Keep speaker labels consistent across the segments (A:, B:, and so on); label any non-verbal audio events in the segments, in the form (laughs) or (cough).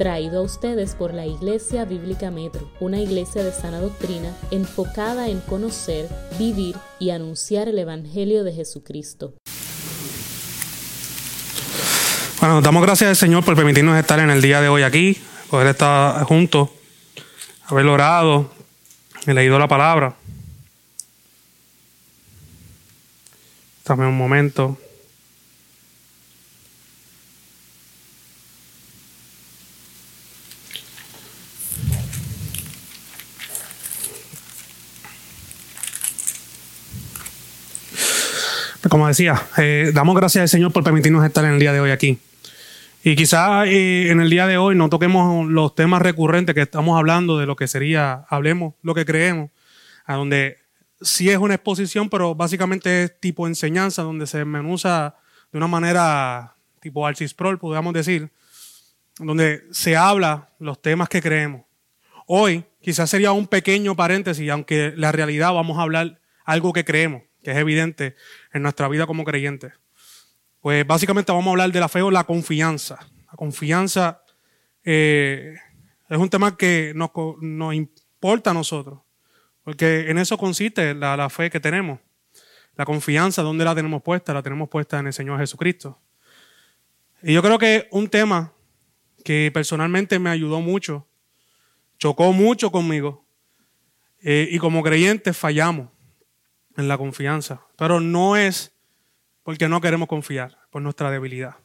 A: traído a ustedes por la Iglesia Bíblica Metro, una iglesia de sana doctrina enfocada en conocer, vivir y anunciar el Evangelio de Jesucristo.
B: Bueno, damos gracias al Señor por permitirnos estar en el día de hoy aquí, poder estar juntos, haber orado, y leído la palabra. Dame un momento. Como decía, eh, damos gracias al Señor por permitirnos estar en el día de hoy aquí. Y quizás eh, en el día de hoy no toquemos los temas recurrentes que estamos hablando de lo que sería, hablemos lo que creemos, a donde sí es una exposición, pero básicamente es tipo enseñanza, donde se menusa de una manera tipo arcisprol, podríamos decir, donde se habla los temas que creemos. Hoy quizás sería un pequeño paréntesis, aunque la realidad vamos a hablar algo que creemos que es evidente en nuestra vida como creyentes. Pues básicamente vamos a hablar de la fe o la confianza. La confianza eh, es un tema que nos, importa a nosotros, porque en eso consiste la, la fe que tenemos. La confianza, ¿dónde la tenemos puesta? La tenemos puesta en el Señor Jesucristo. Y yo creo que un tema que personalmente me ayudó mucho, chocó mucho conmigo, eh, y como creyentes fallamos en la confianza. Pero no es porque no queremos confiar, por nuestra debilidad.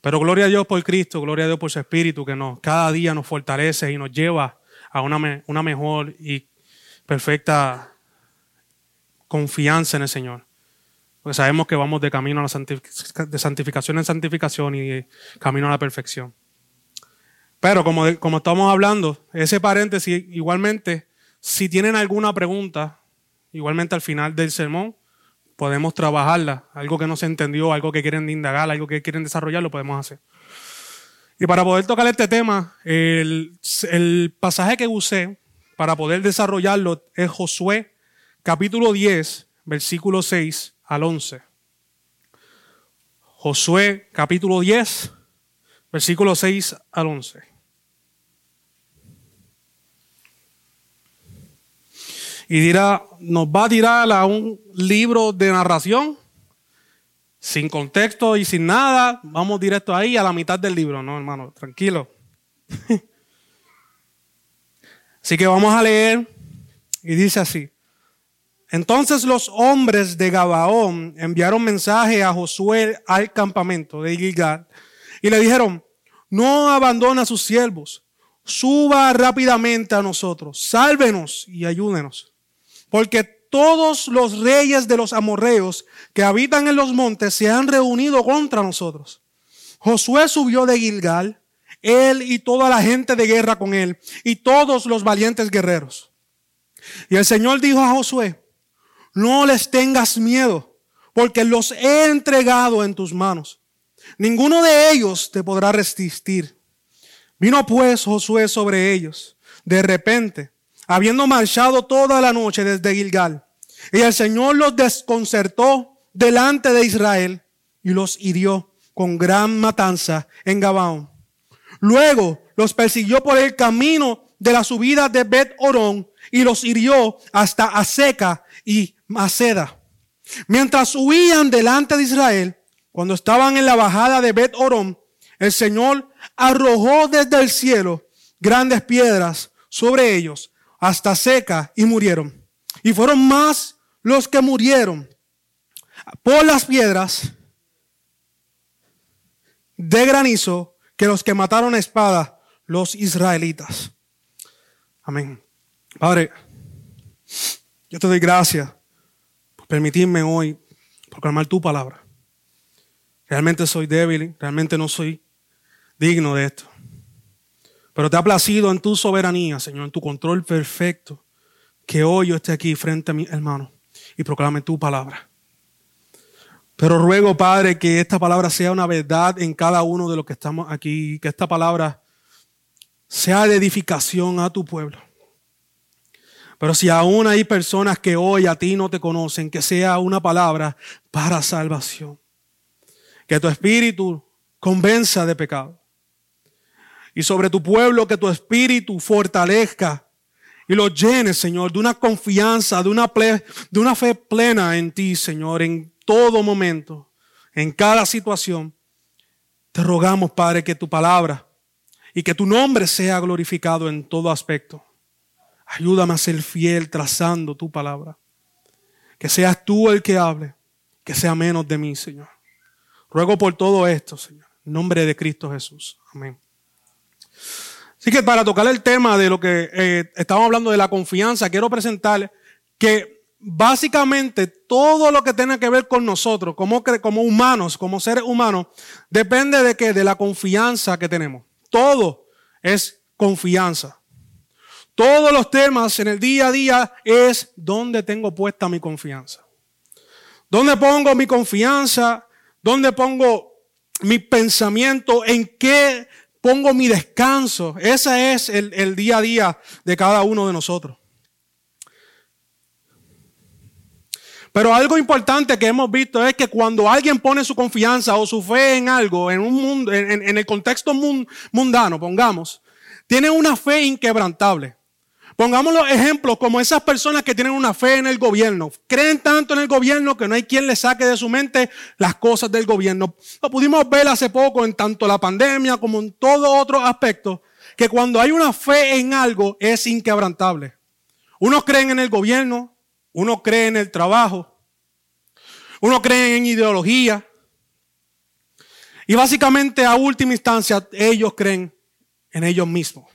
B: Pero gloria a Dios por Cristo, gloria a Dios por su Espíritu que nos, cada día nos fortalece y nos lleva a una, mejor y perfecta confianza en el Señor. Porque sabemos que vamos de camino a la de santificación en santificación y camino a la perfección. Pero como estamos hablando, ese paréntesis, igualmente, si tienen alguna pregunta, igualmente al final del sermón podemos trabajarla. Algo que no se entendió, algo que quieren indagar, algo que quieren desarrollar, lo podemos hacer. Y para poder tocar este tema, el, el pasaje que usé para poder desarrollarlo es Josué capítulo 10, versículo 6 al 11. Josué capítulo 10, versículo 6 al 11. Y dirá, nos va a tirar a un libro de narración sin contexto y sin nada. Vamos directo ahí a la mitad del libro, no, hermano, tranquilo. (laughs) así que vamos a leer y dice así. Entonces los hombres de Gabaón enviaron mensaje a Josué al campamento de Gilgal y le dijeron, no abandona a sus siervos, suba rápidamente a nosotros, sálvenos y ayúdenos porque todos los reyes de los amorreos que habitan en los montes se han reunido contra nosotros. Josué subió de Gilgal, él y toda la gente de guerra con él, y todos los valientes guerreros. Y el Señor dijo a Josué, no les tengas miedo, porque los he entregado en tus manos. Ninguno de ellos te podrá resistir. Vino pues Josué sobre ellos. De repente, habiendo marchado toda la noche desde Gilgal. Y el Señor los desconcertó delante de Israel y los hirió con gran matanza en Gabaón. Luego los persiguió por el camino de la subida de Bet Orón y los hirió hasta Aseca y Maceda. Mientras huían delante de Israel, cuando estaban en la bajada de Bet Orón, el Señor arrojó desde el cielo grandes piedras sobre ellos hasta seca y murieron. Y fueron más los que murieron por las piedras de granizo que los que mataron a espada los israelitas. Amén. Padre, yo te doy gracias por permitirme hoy proclamar tu palabra. Realmente soy débil, realmente no soy digno de esto. Pero te ha placido en tu soberanía, Señor, en tu control perfecto, que hoy yo esté aquí frente a mi hermano y proclame tu palabra. Pero ruego, Padre, que esta palabra sea una verdad en cada uno de los que estamos aquí, que esta palabra sea de edificación a tu pueblo. Pero si aún hay personas que hoy a ti no te conocen, que sea una palabra para salvación. Que tu espíritu convenza de pecado y sobre tu pueblo que tu espíritu fortalezca y lo llenes, Señor, de una confianza, de una, de una fe plena en ti, Señor, en todo momento, en cada situación. Te rogamos, Padre, que tu palabra y que tu nombre sea glorificado en todo aspecto. Ayúdame a ser fiel trazando tu palabra. Que seas tú el que hable, que sea menos de mí, Señor. Ruego por todo esto, Señor. En nombre de Cristo Jesús. Amén. Así que para tocar el tema de lo que eh, estamos hablando de la confianza, quiero presentarle que básicamente todo lo que tiene que ver con nosotros, como, como humanos, como seres humanos, depende de que de la confianza que tenemos. Todo es confianza. Todos los temas en el día a día es dónde tengo puesta mi confianza. ¿Dónde pongo mi confianza? ¿Dónde pongo mi pensamiento? ¿En qué pongo mi descanso. Ese es el, día a día de cada uno de nosotros. Pero algo importante que hemos visto es que cuando alguien pone su confianza o su fe en algo, en un mundo, en, el contexto mundano, pongamos, tiene una fe inquebrantable. Pongamos los ejemplos como esas personas que tienen una fe en el gobierno. Creen tanto en el gobierno que no hay quien le saque de su mente las cosas del gobierno. Lo pudimos ver hace poco en tanto la pandemia como en todo otro aspecto, que cuando hay una fe en algo es inquebrantable. Unos creen en el gobierno, uno cree en el trabajo, uno cree en ideología. Y básicamente a última instancia ellos creen en ellos mismos.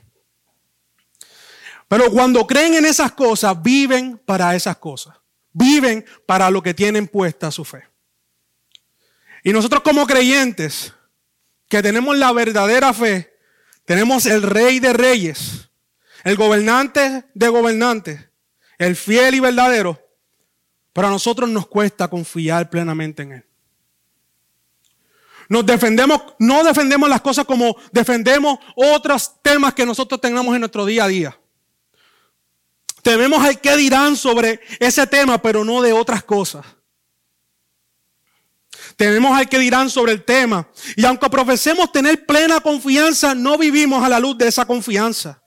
B: Pero cuando creen en esas cosas, viven para esas cosas. Viven para lo que tienen puesta su fe. Y nosotros como creyentes, que tenemos la verdadera fe, tenemos el rey de reyes, el gobernante de gobernantes, el fiel y verdadero, para nosotros nos cuesta confiar plenamente en él. Nos defendemos, no defendemos las cosas como defendemos otros temas que nosotros tengamos en nuestro día a día. Tememos al que dirán sobre ese tema, pero no de otras cosas. Tenemos al que dirán sobre el tema. Y aunque profesemos tener plena confianza, no vivimos a la luz de esa confianza.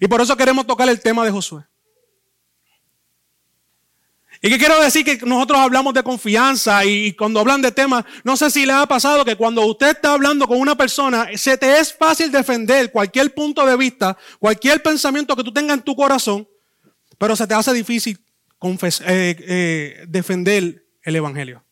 B: Y por eso queremos tocar el tema de Josué. ¿Y qué quiero decir? Que nosotros hablamos de confianza y cuando hablan de temas, no sé si le ha pasado que cuando usted está hablando con una persona, se te es fácil defender cualquier punto de vista, cualquier pensamiento que tú tengas en tu corazón, pero se te hace difícil eh, eh, defender el Evangelio.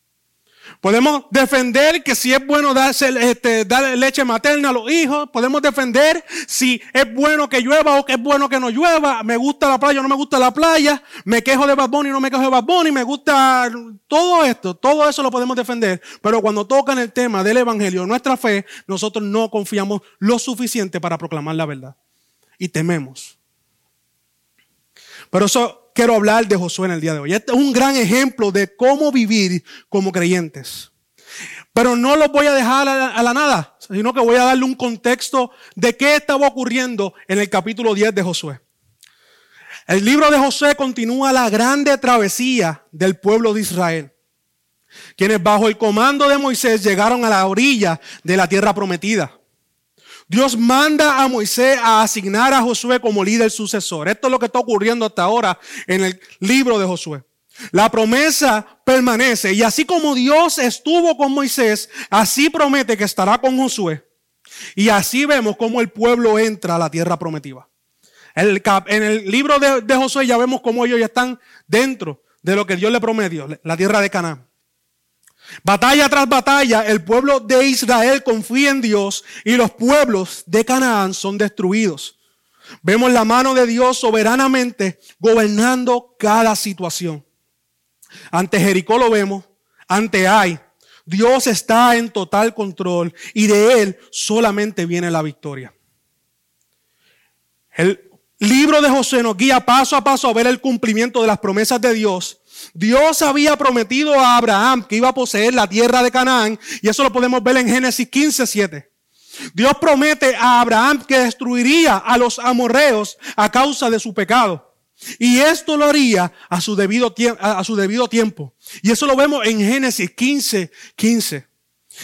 B: Podemos defender que si es bueno darse, este, dar leche materna a los hijos. Podemos defender si es bueno que llueva o que es bueno que no llueva. Me gusta la playa o no me gusta la playa. Me quejo de Bad Bunny o no me quejo de Bad Bunny. Me gusta todo esto. Todo eso lo podemos defender. Pero cuando tocan el tema del Evangelio, nuestra fe, nosotros no confiamos lo suficiente para proclamar la verdad. Y tememos. Pero eso quiero hablar de Josué en el día de hoy. Este es un gran ejemplo de cómo vivir como creyentes. Pero no lo voy a dejar a la, nada, sino que voy a darle un contexto de qué estaba ocurriendo en el capítulo 10 de Josué. El libro de Josué continúa la grande travesía del pueblo de Israel, quienes bajo el comando de Moisés llegaron a la orilla de la tierra prometida. Dios manda a Moisés a asignar a Josué como líder sucesor. Esto es lo que está ocurriendo hasta ahora en el libro de Josué. La promesa permanece y así como Dios estuvo con Moisés, así promete que estará con Josué. Y así vemos cómo el pueblo entra a la tierra prometida. En el libro de, de Josué ya vemos cómo ellos ya están dentro de lo que Dios le prometió, la tierra de Canaán. Batalla tras batalla, el pueblo de Israel confía en Dios y los pueblos de Canaán son destruidos. Vemos la mano de Dios soberanamente gobernando cada situación. Ante Jericó lo vemos, ante Ai. Dios está en total control y de Él solamente viene la victoria. El libro de José nos guía paso a paso a ver el cumplimiento de las promesas de Dios Dios había prometido a Abraham que iba a poseer la tierra de Canaán, y eso lo podemos ver en Génesis 15, 7. Dios promete a Abraham que destruiría a los amorreos a causa de su pecado. Y esto lo haría a su debido, a su debido tiempo. Y eso lo vemos en Génesis 15, 15.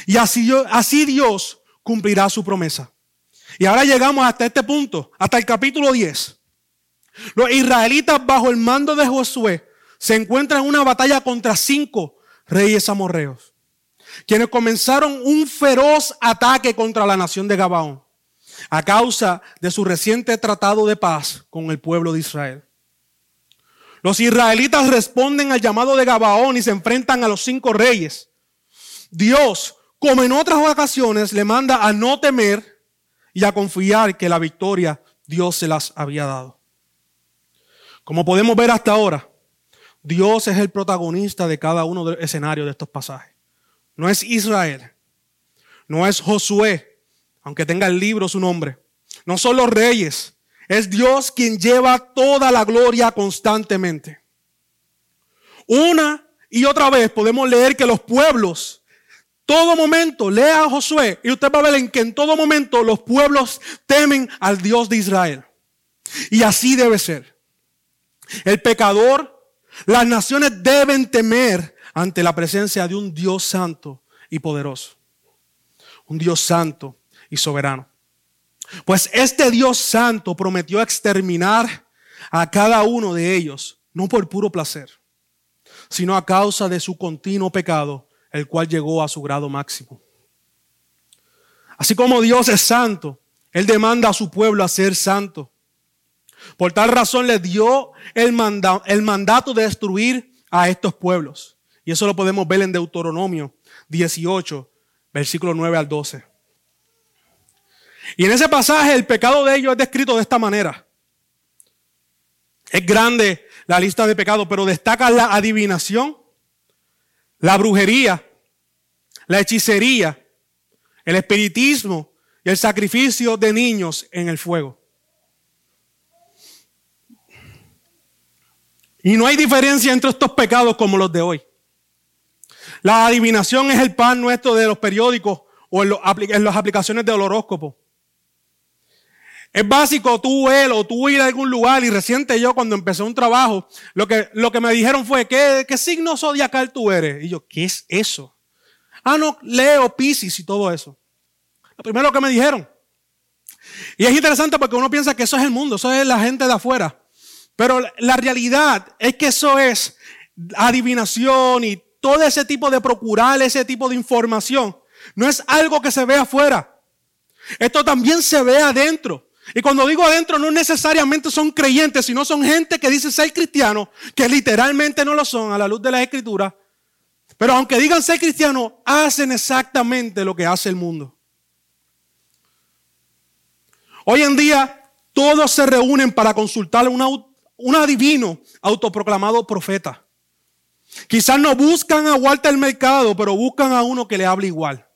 B: Y así, así Dios cumplirá su promesa. Y ahora llegamos hasta este punto, hasta el capítulo 10. Los israelitas bajo el mando de Josué se encuentran en una batalla contra cinco reyes amorreos, quienes comenzaron un feroz ataque contra la nación de Gabaón a causa de su reciente tratado de paz con el pueblo de Israel. Los israelitas responden al llamado de Gabaón y se enfrentan a los cinco reyes. Dios, como en otras ocasiones, le manda a no temer y a confiar que la victoria Dios se las había dado. Como podemos ver hasta ahora, Dios es el protagonista de cada uno de los escenarios de estos pasajes. No es Israel, no es Josué, aunque tenga el libro su nombre. No son los reyes, es Dios quien lleva toda la gloria constantemente. Una y otra vez podemos leer que los pueblos, todo momento, lea a Josué y usted va a ver en que en todo momento los pueblos temen al Dios de Israel. Y así debe ser. El pecador, las naciones deben temer ante la presencia de un Dios santo y poderoso. Un Dios santo y soberano. Pues este Dios santo prometió exterminar a cada uno de ellos, no por puro placer, sino a causa de su continuo pecado, el cual llegó a su grado máximo. Así como Dios es santo, Él demanda a su pueblo a ser santo. Por tal razón le dio el, el mandato de destruir a estos pueblos. Y eso lo podemos ver en Deuteronomio 18, versículo 9 al 12. Y en ese pasaje el pecado de ellos es descrito de esta manera. Es grande la lista de pecados, pero destaca la adivinación, la brujería, la hechicería, el espiritismo y el sacrificio de niños en el fuego. Y no hay diferencia entre estos pecados como los de hoy. La adivinación es el pan nuestro de los periódicos o en, las aplicaciones del horóscopo. Es básico tú él o tú ir a algún lugar y reciente yo cuando empecé un trabajo, lo que, lo que me dijeron fue, ¿qué, ¿qué signo zodiacal tú eres? Y yo, ¿qué es eso? Ah, no, Leo, Pisces y todo eso. Lo primero que me dijeron. Y es interesante porque uno piensa que eso es el mundo, eso es la gente de afuera. Pero la realidad es que eso es adivinación y todo ese tipo de procurar ese tipo de información. No es algo que se ve afuera. Esto también se ve adentro. Y cuando digo adentro, no necesariamente son creyentes, sino son gente que dice ser cristiano, que literalmente no lo son a la luz de la escritura. Pero aunque digan ser cristiano, hacen exactamente lo que hace el mundo. Hoy en día, todos se reúnen para consultar a un adivino autoproclamado profeta. Quizás no buscan a Walter Mercado, pero buscan a uno que le hable igual.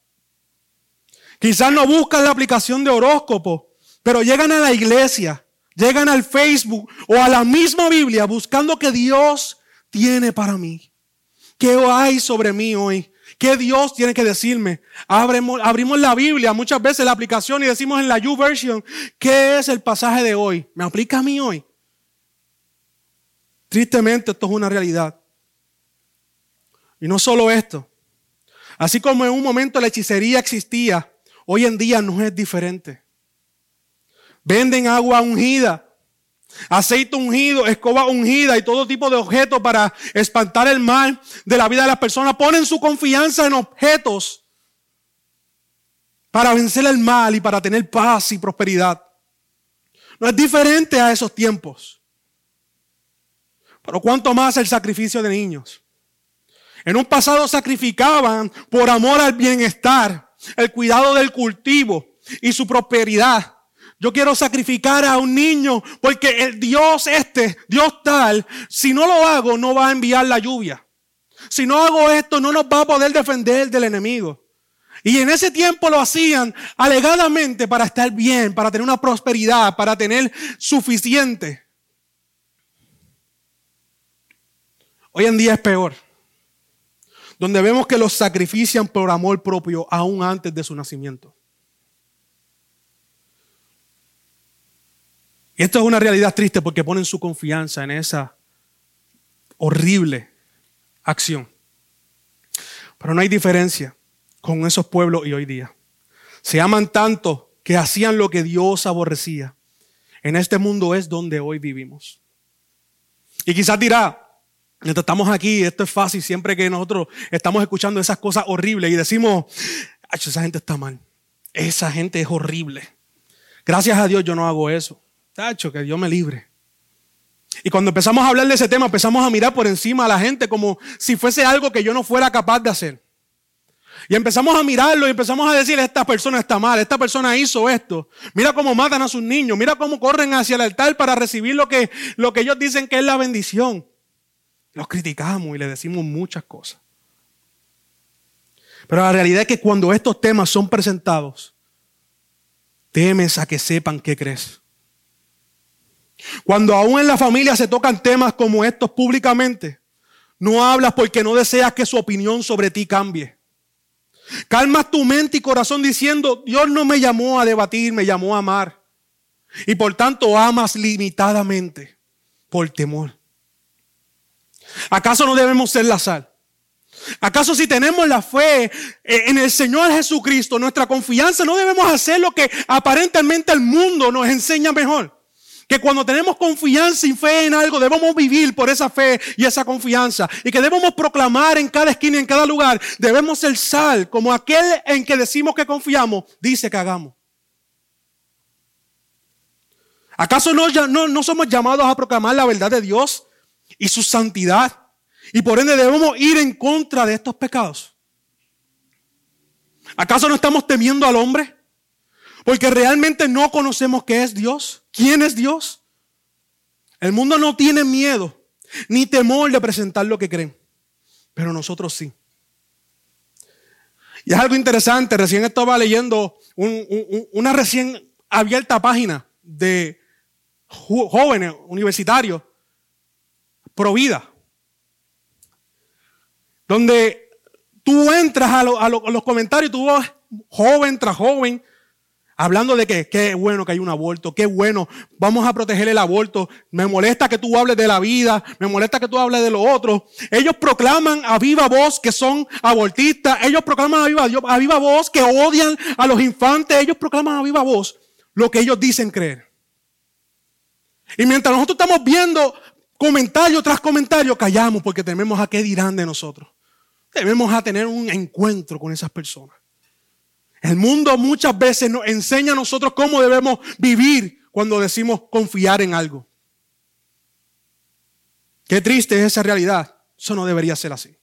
B: Quizás no buscan la aplicación de horóscopo, pero llegan a la iglesia, llegan al Facebook o a la misma Biblia buscando que Dios tiene para mí. ¿Qué hay sobre mí hoy? ¿Qué Dios tiene que decirme? Abrimos, abrimos la Biblia, muchas veces la aplicación y decimos en la YouVersion, ¿qué es el pasaje de hoy? ¿Me aplica a mí hoy? Tristemente esto es una realidad. Y no solo esto. Así como en un momento la hechicería existía, hoy en día no es diferente. Venden agua ungida, aceite ungido, escoba ungida y todo tipo de objetos para espantar el mal de la vida de las personas. Ponen su confianza en objetos para vencer el mal y para tener paz y prosperidad. No es diferente a esos tiempos. Pero cuánto más el sacrificio de niños. En un pasado sacrificaban por amor al bienestar, el cuidado del cultivo y su prosperidad. Yo quiero sacrificar a un niño porque el Dios este, Dios tal, si no lo hago, no va a enviar la lluvia. Si no hago esto, no nos va a poder defender del enemigo. Y en ese tiempo lo hacían alegadamente para estar bien, para tener una prosperidad, para tener suficiente. Hoy en día es peor. Donde vemos que los sacrifician por amor propio aún antes de su nacimiento. Y esto es una realidad triste porque ponen su confianza en esa horrible acción. Pero no hay diferencia con esos pueblos y hoy día. Se aman tanto que hacían lo que Dios aborrecía. En este mundo es donde hoy vivimos. Y quizás dirá, estamos aquí, esto es fácil, siempre que nosotros estamos escuchando esas cosas horribles y decimos, esa gente está mal, esa gente es horrible. Gracias a Dios yo no hago eso. Tacho, que Dios me libre. Y cuando empezamos a hablar de ese tema, empezamos a mirar por encima a la gente como si fuese algo que yo no fuera capaz de hacer. Y empezamos a mirarlo y empezamos a decir, esta persona está mal, esta persona hizo esto. Mira cómo matan a sus niños, mira cómo corren hacia el altar para recibir lo que, lo que ellos dicen que es la bendición. Los criticamos y le decimos muchas cosas. Pero la realidad es que cuando estos temas son presentados, temes a que sepan qué crees. Cuando aún en la familia se tocan temas como estos públicamente, no hablas porque no deseas que su opinión sobre ti cambie. Calmas tu mente y corazón diciendo, Dios no me llamó a debatir, me llamó a amar. Y por tanto amas limitadamente por temor. ¿Acaso no debemos ser la sal? ¿Acaso si tenemos la fe en el Señor Jesucristo, nuestra confianza, no debemos hacer lo que aparentemente el mundo nos enseña mejor? Que cuando tenemos confianza y fe en algo, debemos vivir por esa fe y esa confianza. Y que debemos proclamar en cada esquina y en cada lugar. Debemos ser sal, como aquel en que decimos que confiamos, dice que hagamos. ¿Acaso no, no, no somos llamados a proclamar la verdad de Dios y su santidad? Y por ende debemos ir en contra de estos pecados. ¿Acaso no estamos temiendo al hombre? Porque realmente no conocemos qué es Dios. ¿Quién es Dios? El mundo no tiene miedo ni temor de presentar lo que creen, pero nosotros sí. Y es algo interesante, recién estaba leyendo una recién abierta página de jóvenes universitarios, pro vida, donde tú entras a, a los comentarios, tú vas joven tras joven, Hablando de que qué bueno que hay un aborto, qué bueno, vamos a proteger el aborto. Me molesta que tú hables de la vida, me molesta que tú hables de lo otro. Ellos proclaman a viva voz que son abortistas, ellos proclaman a viva, a viva voz que odian a los infantes, ellos proclaman a viva voz lo que ellos dicen creer. Y mientras nosotros estamos viendo comentario tras comentario, callamos porque tememos a qué dirán de nosotros. Debemos a tener un encuentro con esas personas. El mundo muchas veces nos enseña a nosotros cómo debemos vivir cuando decimos confiar en algo. Qué triste es esa realidad. Eso no debería ser así.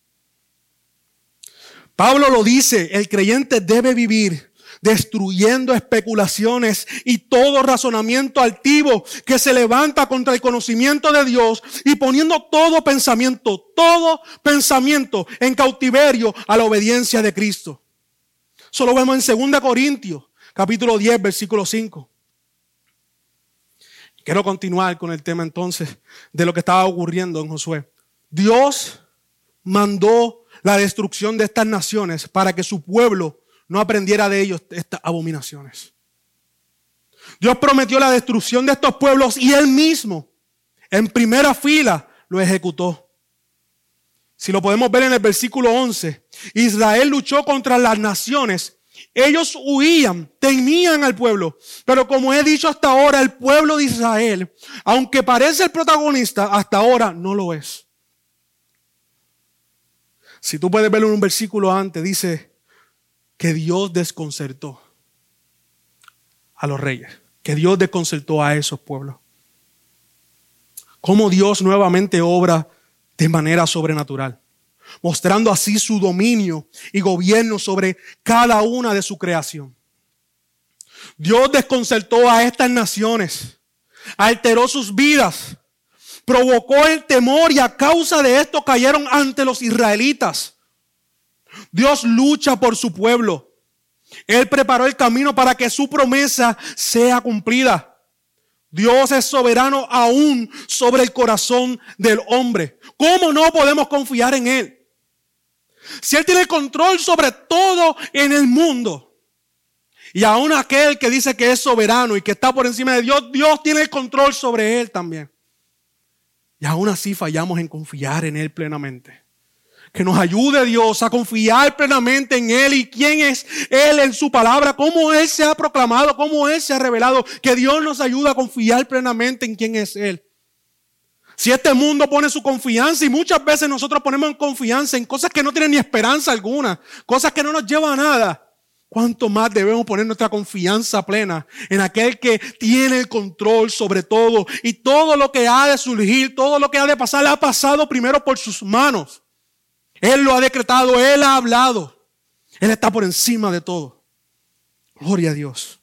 B: Pablo lo dice, el creyente debe vivir destruyendo especulaciones y todo razonamiento altivo que se levanta contra el conocimiento de Dios y poniendo todo pensamiento, todo pensamiento en cautiverio a la obediencia de Cristo. Eso lo vemos en 2 Corintios, capítulo 10, versículo 5. Quiero continuar con el tema entonces de lo que estaba ocurriendo en Josué. Dios mandó la destrucción de estas naciones para que su pueblo no aprendiera de ellos estas abominaciones. Dios prometió la destrucción de estos pueblos y él mismo, en primera fila, lo ejecutó. Si lo podemos ver en el versículo 11, Israel luchó contra las naciones. Ellos huían, tenían al pueblo. Pero como he dicho hasta ahora, el pueblo de Israel, aunque parece el protagonista, hasta ahora no lo es. Si tú puedes verlo en un versículo antes, dice que Dios desconcertó a los reyes, que Dios desconcertó a esos pueblos. Cómo Dios nuevamente obra de manera sobrenatural, mostrando así su dominio y gobierno sobre cada una de su creación. Dios desconcertó a estas naciones, alteró sus vidas, provocó el temor y a causa de esto cayeron ante los israelitas. Dios lucha por su pueblo. Él preparó el camino para que su promesa sea cumplida. Dios es soberano aún sobre el corazón del hombre. ¿Cómo no podemos confiar en Él? Si Él tiene control sobre todo en el mundo. Y aún aquel que dice que es soberano y que está por encima de Dios, Dios tiene el control sobre Él también. Y aún así fallamos en confiar en Él plenamente. Que nos ayude Dios a confiar plenamente en Él y quién es Él en su palabra, cómo Él se ha proclamado, cómo Él se ha revelado. Que Dios nos ayude a confiar plenamente en quién es Él. Si este mundo pone su confianza y muchas veces nosotros ponemos confianza en cosas que no tienen ni esperanza alguna, cosas que no nos llevan a nada, ¿cuánto más debemos poner nuestra confianza plena en aquel que tiene el control sobre todo y todo lo que ha de surgir, todo lo que ha de pasar, ha pasado primero por sus manos? Él lo ha decretado, Él ha hablado. Él está por encima de todo. Gloria a Dios.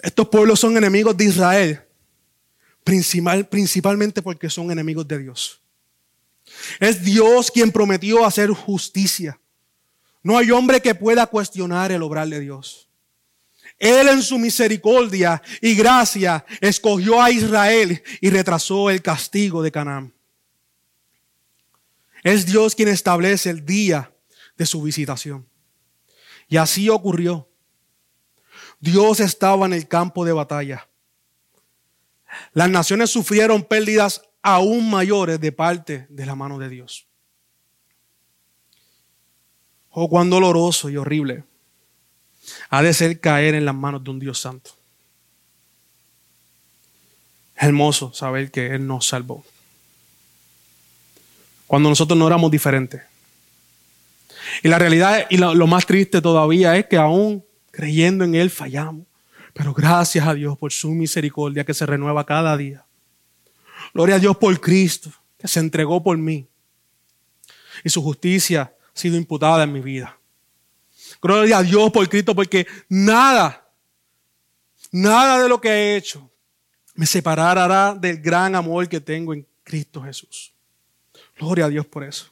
B: Estos pueblos son enemigos de Israel Principal, principalmente porque son enemigos de Dios. Es Dios quien prometió hacer justicia. No hay hombre que pueda cuestionar el obrar de Dios. Él en su misericordia y gracia escogió a Israel y retrasó el castigo de Canaán. Es Dios quien establece el día de su visitación. Y así ocurrió. Dios estaba en el campo de batalla las naciones sufrieron pérdidas aún mayores de parte de la mano de Dios. Oh, cuán doloroso y horrible ha de ser caer en las manos de un Dios santo. Hermoso saber que Él nos salvó. Cuando nosotros no éramos diferentes. Y la realidad y lo, más triste todavía es que aún creyendo en Él fallamos. Pero gracias a Dios por su misericordia que se renueva cada día. Gloria a Dios por Cristo que se entregó por mí. Y su justicia ha sido imputada en mi vida. Gloria a Dios por Cristo porque nada, nada de lo que he hecho me separará del gran amor que tengo en Cristo Jesús. Gloria a Dios por eso.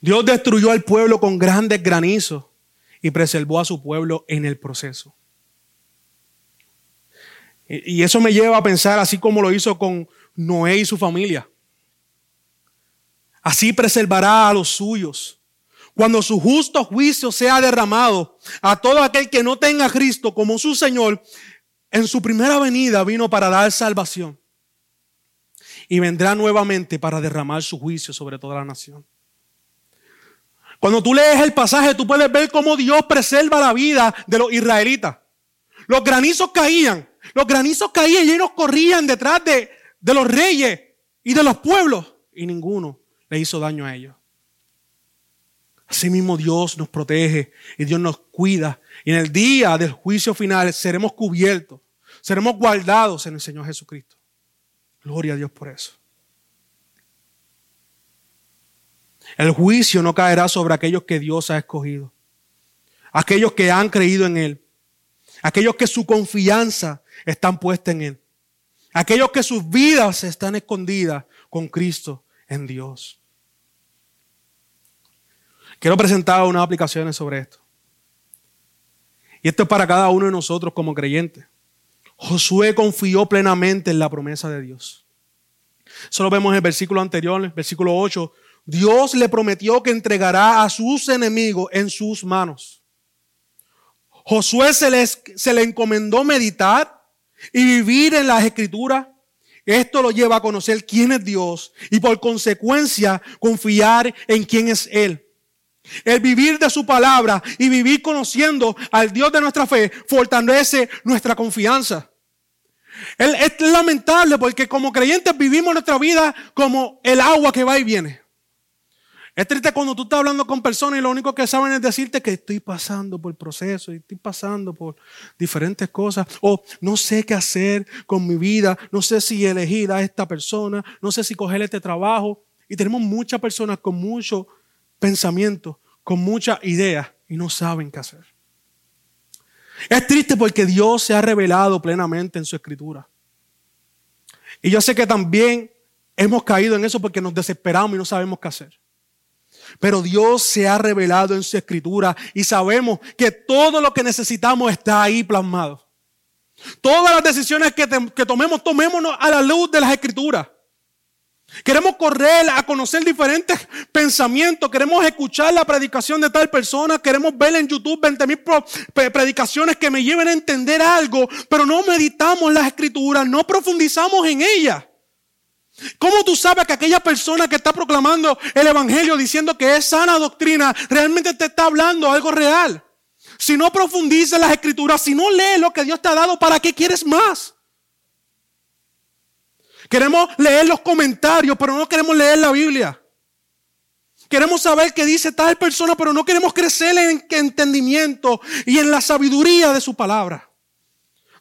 B: Dios destruyó al pueblo con grandes granizos y preservó a su pueblo en el proceso. Y eso me lleva a pensar así como lo hizo con Noé y su familia. Así preservará a los suyos. Cuando su justo juicio sea derramado a todo aquel que no tenga a Cristo como su Señor, en su primera venida vino para dar salvación. Y vendrá nuevamente para derramar su juicio sobre toda la nación. Cuando tú lees el pasaje, tú puedes ver cómo Dios preserva la vida de los israelitas. Los granizos caían, los granizos caían y ellos corrían detrás de, de los reyes y de los pueblos y ninguno le hizo daño a ellos. Asimismo Dios nos protege y Dios nos cuida. Y en el día del juicio final seremos cubiertos, seremos guardados en el Señor Jesucristo. Gloria a Dios por eso. El juicio no caerá sobre aquellos que Dios ha escogido, aquellos que han creído en Él, aquellos que su confianza están puestas en Él. Aquellos que sus vidas están escondidas con Cristo en Dios. Quiero presentar unas aplicaciones sobre esto. Y esto es para cada uno de nosotros como creyentes. Josué confió plenamente en la promesa de Dios. Solo vemos en el versículo anterior, el versículo 8, Dios le prometió que entregará a sus enemigos en sus manos. Josué se, se le encomendó meditar y vivir en las escrituras, esto lo lleva a conocer quién es Dios y por consecuencia confiar en quién es Él. El vivir de su palabra y vivir conociendo al Dios de nuestra fe fortalece nuestra confianza. Es lamentable porque como creyentes vivimos nuestra vida como el agua que va y viene. Es triste cuando tú estás hablando con personas y lo único que saben es decirte que estoy pasando por el proceso y estoy pasando por diferentes cosas. O no sé qué hacer con mi vida, no sé si elegir a esta persona, no sé si coger este trabajo. Y tenemos muchas personas con mucho pensamiento, con muchas ideas y no saben qué hacer. Es triste porque Dios se ha revelado plenamente en su escritura. Y yo sé que también hemos caído en eso porque nos desesperamos y no sabemos qué hacer. Pero Dios se ha revelado en su escritura y sabemos que todo lo que necesitamos está ahí plasmado. Todas las decisiones que, tomemos, tomémonos a la luz de las escrituras. Queremos correr a conocer diferentes pensamientos, queremos escuchar la predicación de tal persona, queremos ver en YouTube 20 mil predicaciones que me lleven a entender algo, pero no meditamos las escrituras, no profundizamos en ellas. ¿Cómo tú sabes que aquella persona que está proclamando el Evangelio diciendo que es sana doctrina realmente te está hablando algo real? Si no profundiza las escrituras, si no lees lo que Dios te ha dado, ¿para qué quieres más? Queremos leer los comentarios, pero no queremos leer la Biblia. Queremos saber qué dice tal persona, pero no queremos crecer en entendimiento y en la sabiduría de su palabra.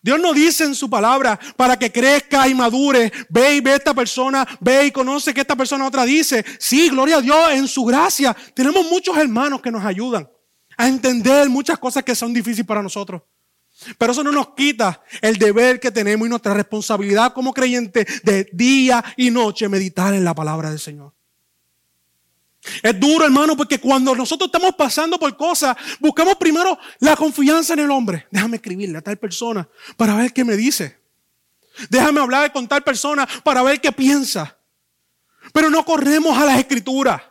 B: Dios no dice en su palabra para que crezca y madure. Ve y ve a esta persona, ve y conoce que esta persona otra dice. Sí, gloria a Dios, en su gracia. Tenemos muchos hermanos que nos ayudan a entender muchas cosas que son difíciles para nosotros. Pero eso no nos quita el deber que tenemos y nuestra responsabilidad como creyentes de día y noche meditar en la palabra del Señor. Es duro, hermano, porque cuando nosotros estamos pasando por cosas, buscamos primero la confianza en el hombre. Déjame escribirle a tal persona para ver qué me dice. Déjame hablar con tal persona para ver qué piensa. Pero no corremos a las escrituras.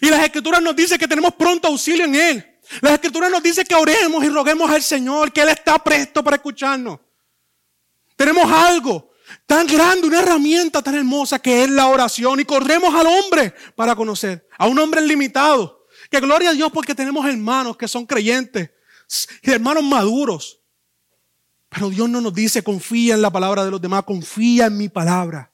B: Y las escrituras nos dicen que tenemos pronto auxilio en Él. Las escrituras nos dicen que oremos y roguemos al Señor, que Él está presto para escucharnos. Tenemos algo tan grande, una herramienta tan hermosa que es la oración y corremos al hombre para conocer, a un hombre limitado. Que gloria a Dios porque tenemos hermanos que son creyentes, hermanos maduros. Pero Dios no nos dice confía en la palabra de los demás, confía en mi palabra.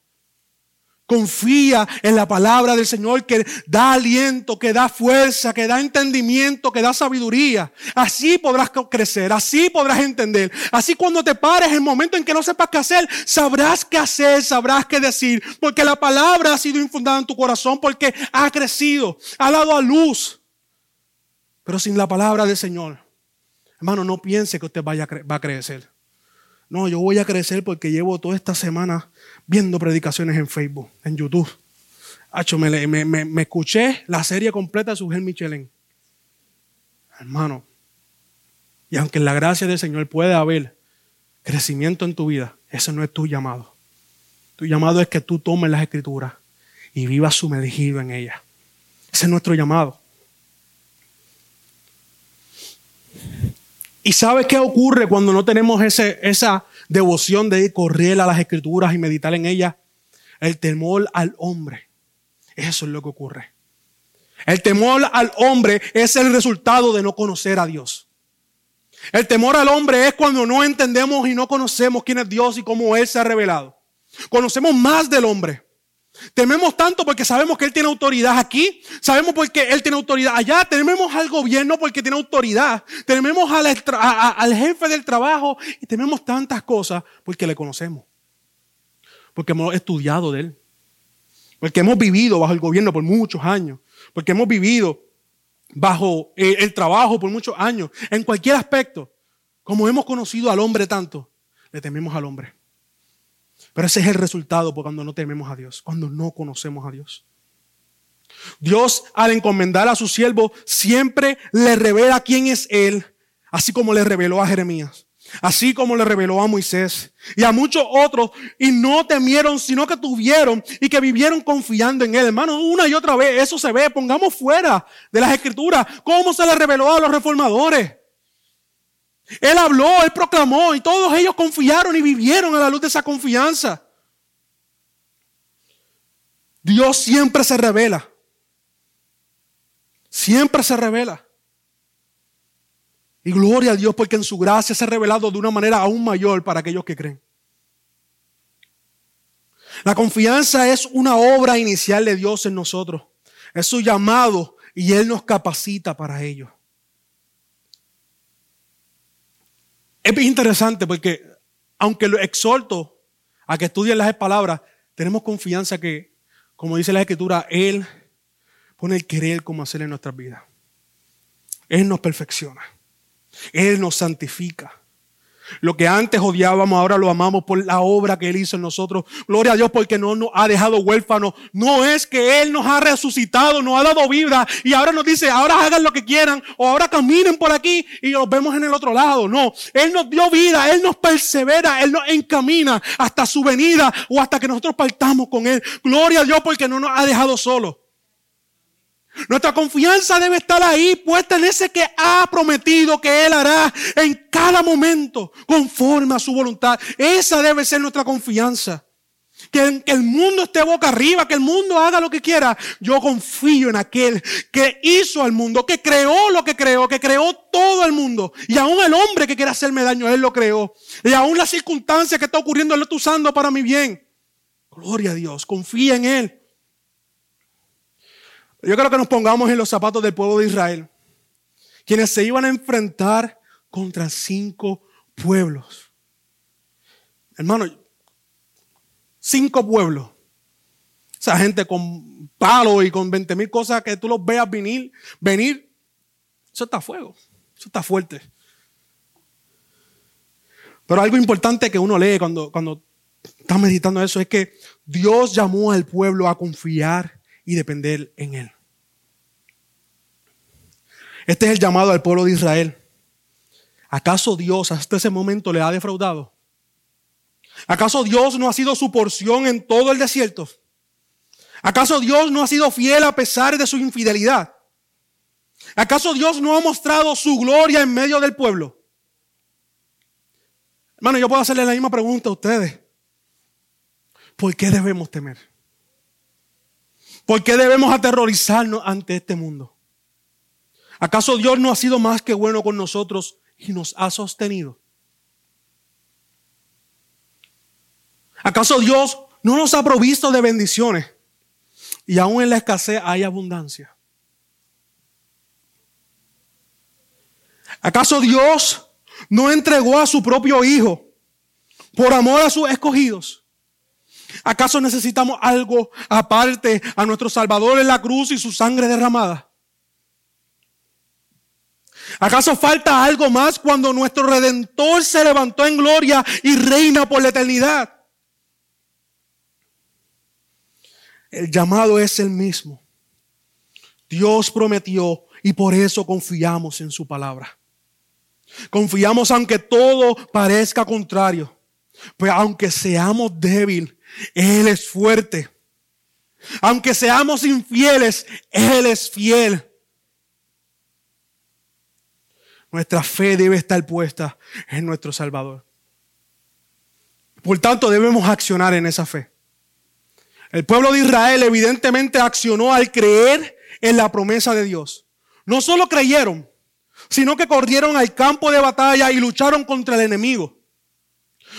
B: Confía en la palabra del Señor que da aliento, que da fuerza, que da entendimiento, que da sabiduría. Así podrás crecer, así podrás entender. Así cuando te pares, en el momento en que no sepas qué hacer, sabrás qué hacer, sabrás qué decir. Porque la palabra ha sido infundada en tu corazón, porque ha crecido, ha dado a luz. Pero sin la palabra del Señor, hermano, no piense que usted vaya va a crecer. No, yo voy a crecer porque llevo toda esta semana viendo predicaciones en Facebook, en YouTube. Hacho, me, me, escuché la serie completa de Sujel Michelin. Hermano, y aunque en la gracia del Señor puede haber crecimiento en tu vida, ese no es tu llamado. Tu llamado es que tú tomes las escrituras y vivas sumergido en ellas. Ese es nuestro llamado. ¿Y sabes qué ocurre cuando no tenemos ese, esa devoción de correr a las escrituras y meditar en ellas? El temor al hombre. Eso es lo que ocurre. El temor al hombre es el resultado de no conocer a Dios. El temor al hombre es cuando no entendemos y no conocemos quién es Dios y cómo Él se ha revelado. Conocemos más del hombre. Tememos tanto porque sabemos que Él tiene autoridad aquí, sabemos porque Él tiene autoridad allá, tememos al gobierno porque tiene autoridad, tememos al, jefe del trabajo y tememos tantas cosas porque le conocemos, porque hemos estudiado de Él, porque hemos vivido bajo el gobierno por muchos años, porque hemos vivido bajo el, el trabajo por muchos años, en cualquier aspecto, como hemos conocido al hombre tanto, le tememos al hombre. Pero ese es el resultado por cuando no tememos a Dios, cuando no conocemos a Dios. Dios, al encomendar a su siervo, siempre le revela quién es Él, así como le reveló a Jeremías, así como le reveló a Moisés y a muchos otros, y no temieron, sino que tuvieron y que vivieron confiando en Él. Hermano, una y otra vez, eso se ve, pongamos fuera de las escrituras, cómo se le reveló a los reformadores. Él habló, él proclamó y todos ellos confiaron y vivieron a la luz de esa confianza. Dios siempre se revela. Siempre se revela. Y gloria a Dios porque en su gracia se ha revelado de una manera aún mayor para aquellos que creen. La confianza es una obra inicial de Dios en nosotros. Es su llamado y Él nos capacita para ello. Es interesante porque, aunque lo exhorto a que estudien las palabras, tenemos confianza que, como dice la Escritura, Él pone el querer como hacer en nuestras vidas. Él nos perfecciona. Él nos santifica. Lo que antes odiábamos, ahora lo amamos por la obra que Él hizo en nosotros. Gloria a Dios porque no nos ha dejado huérfanos. No es que Él nos ha resucitado, nos ha dado vida y ahora nos dice, ahora hagan lo que quieran o ahora caminen por aquí y los vemos en el otro lado. No, Él nos dio vida, Él nos persevera, Él nos encamina hasta su venida o hasta que nosotros partamos con Él. Gloria a Dios porque no nos ha dejado solos. Nuestra confianza debe estar ahí, puesta en ese que ha prometido que Él hará en cada momento, conforme a su voluntad. Esa debe ser nuestra confianza. que, el mundo esté boca arriba, que el mundo haga lo que quiera. Yo confío en aquel que hizo al mundo, que creó lo que creó, que creó todo el mundo. Y aún el hombre que quiere hacerme daño, Él lo creó. Y aún la circunstancia que está ocurriendo, Él lo está usando para mi bien. Gloria a Dios, confía en Él. Yo creo que nos pongamos en los zapatos del pueblo de Israel, quienes se iban a enfrentar contra cinco pueblos. Hermano, cinco pueblos. Esa gente con palo y con 20 mil cosas que tú los veas venir, venir. Eso está a fuego. Eso está fuerte. Pero algo importante que uno lee cuando, cuando está meditando eso es que Dios llamó al pueblo a confiar y depender en Él. Este es el llamado al pueblo de Israel. ¿Acaso Dios hasta ese momento le ha defraudado? ¿Acaso Dios no ha sido su porción en todo el desierto? ¿Acaso Dios no ha sido fiel a pesar de su infidelidad? ¿Acaso Dios no ha mostrado su gloria en medio del pueblo? Hermano, yo puedo hacerle la misma pregunta a ustedes. ¿Por qué debemos temer? ¿Por qué debemos aterrorizarnos ante este mundo? ¿Acaso Dios no ha sido más que bueno con nosotros y nos ha sostenido? ¿Acaso Dios no nos ha provisto de bendiciones? Y aún en la escasez hay abundancia. ¿Acaso Dios no entregó a su propio Hijo por amor a sus escogidos? ¿Acaso necesitamos algo aparte a nuestro Salvador en la cruz y su sangre derramada? ¿Acaso falta algo más cuando nuestro Redentor se levantó en gloria y reina por la eternidad? El llamado es el mismo. Dios prometió y por eso confiamos en su palabra. Confiamos aunque todo parezca contrario. Pues aunque seamos débiles, Él es fuerte. Aunque seamos infieles, Él es fiel. Nuestra fe debe estar puesta en nuestro Salvador. Por tanto, debemos accionar en esa fe. El pueblo de Israel evidentemente accionó al creer en la promesa de Dios. No solo creyeron, sino que corrieron al campo de batalla y lucharon contra el enemigo.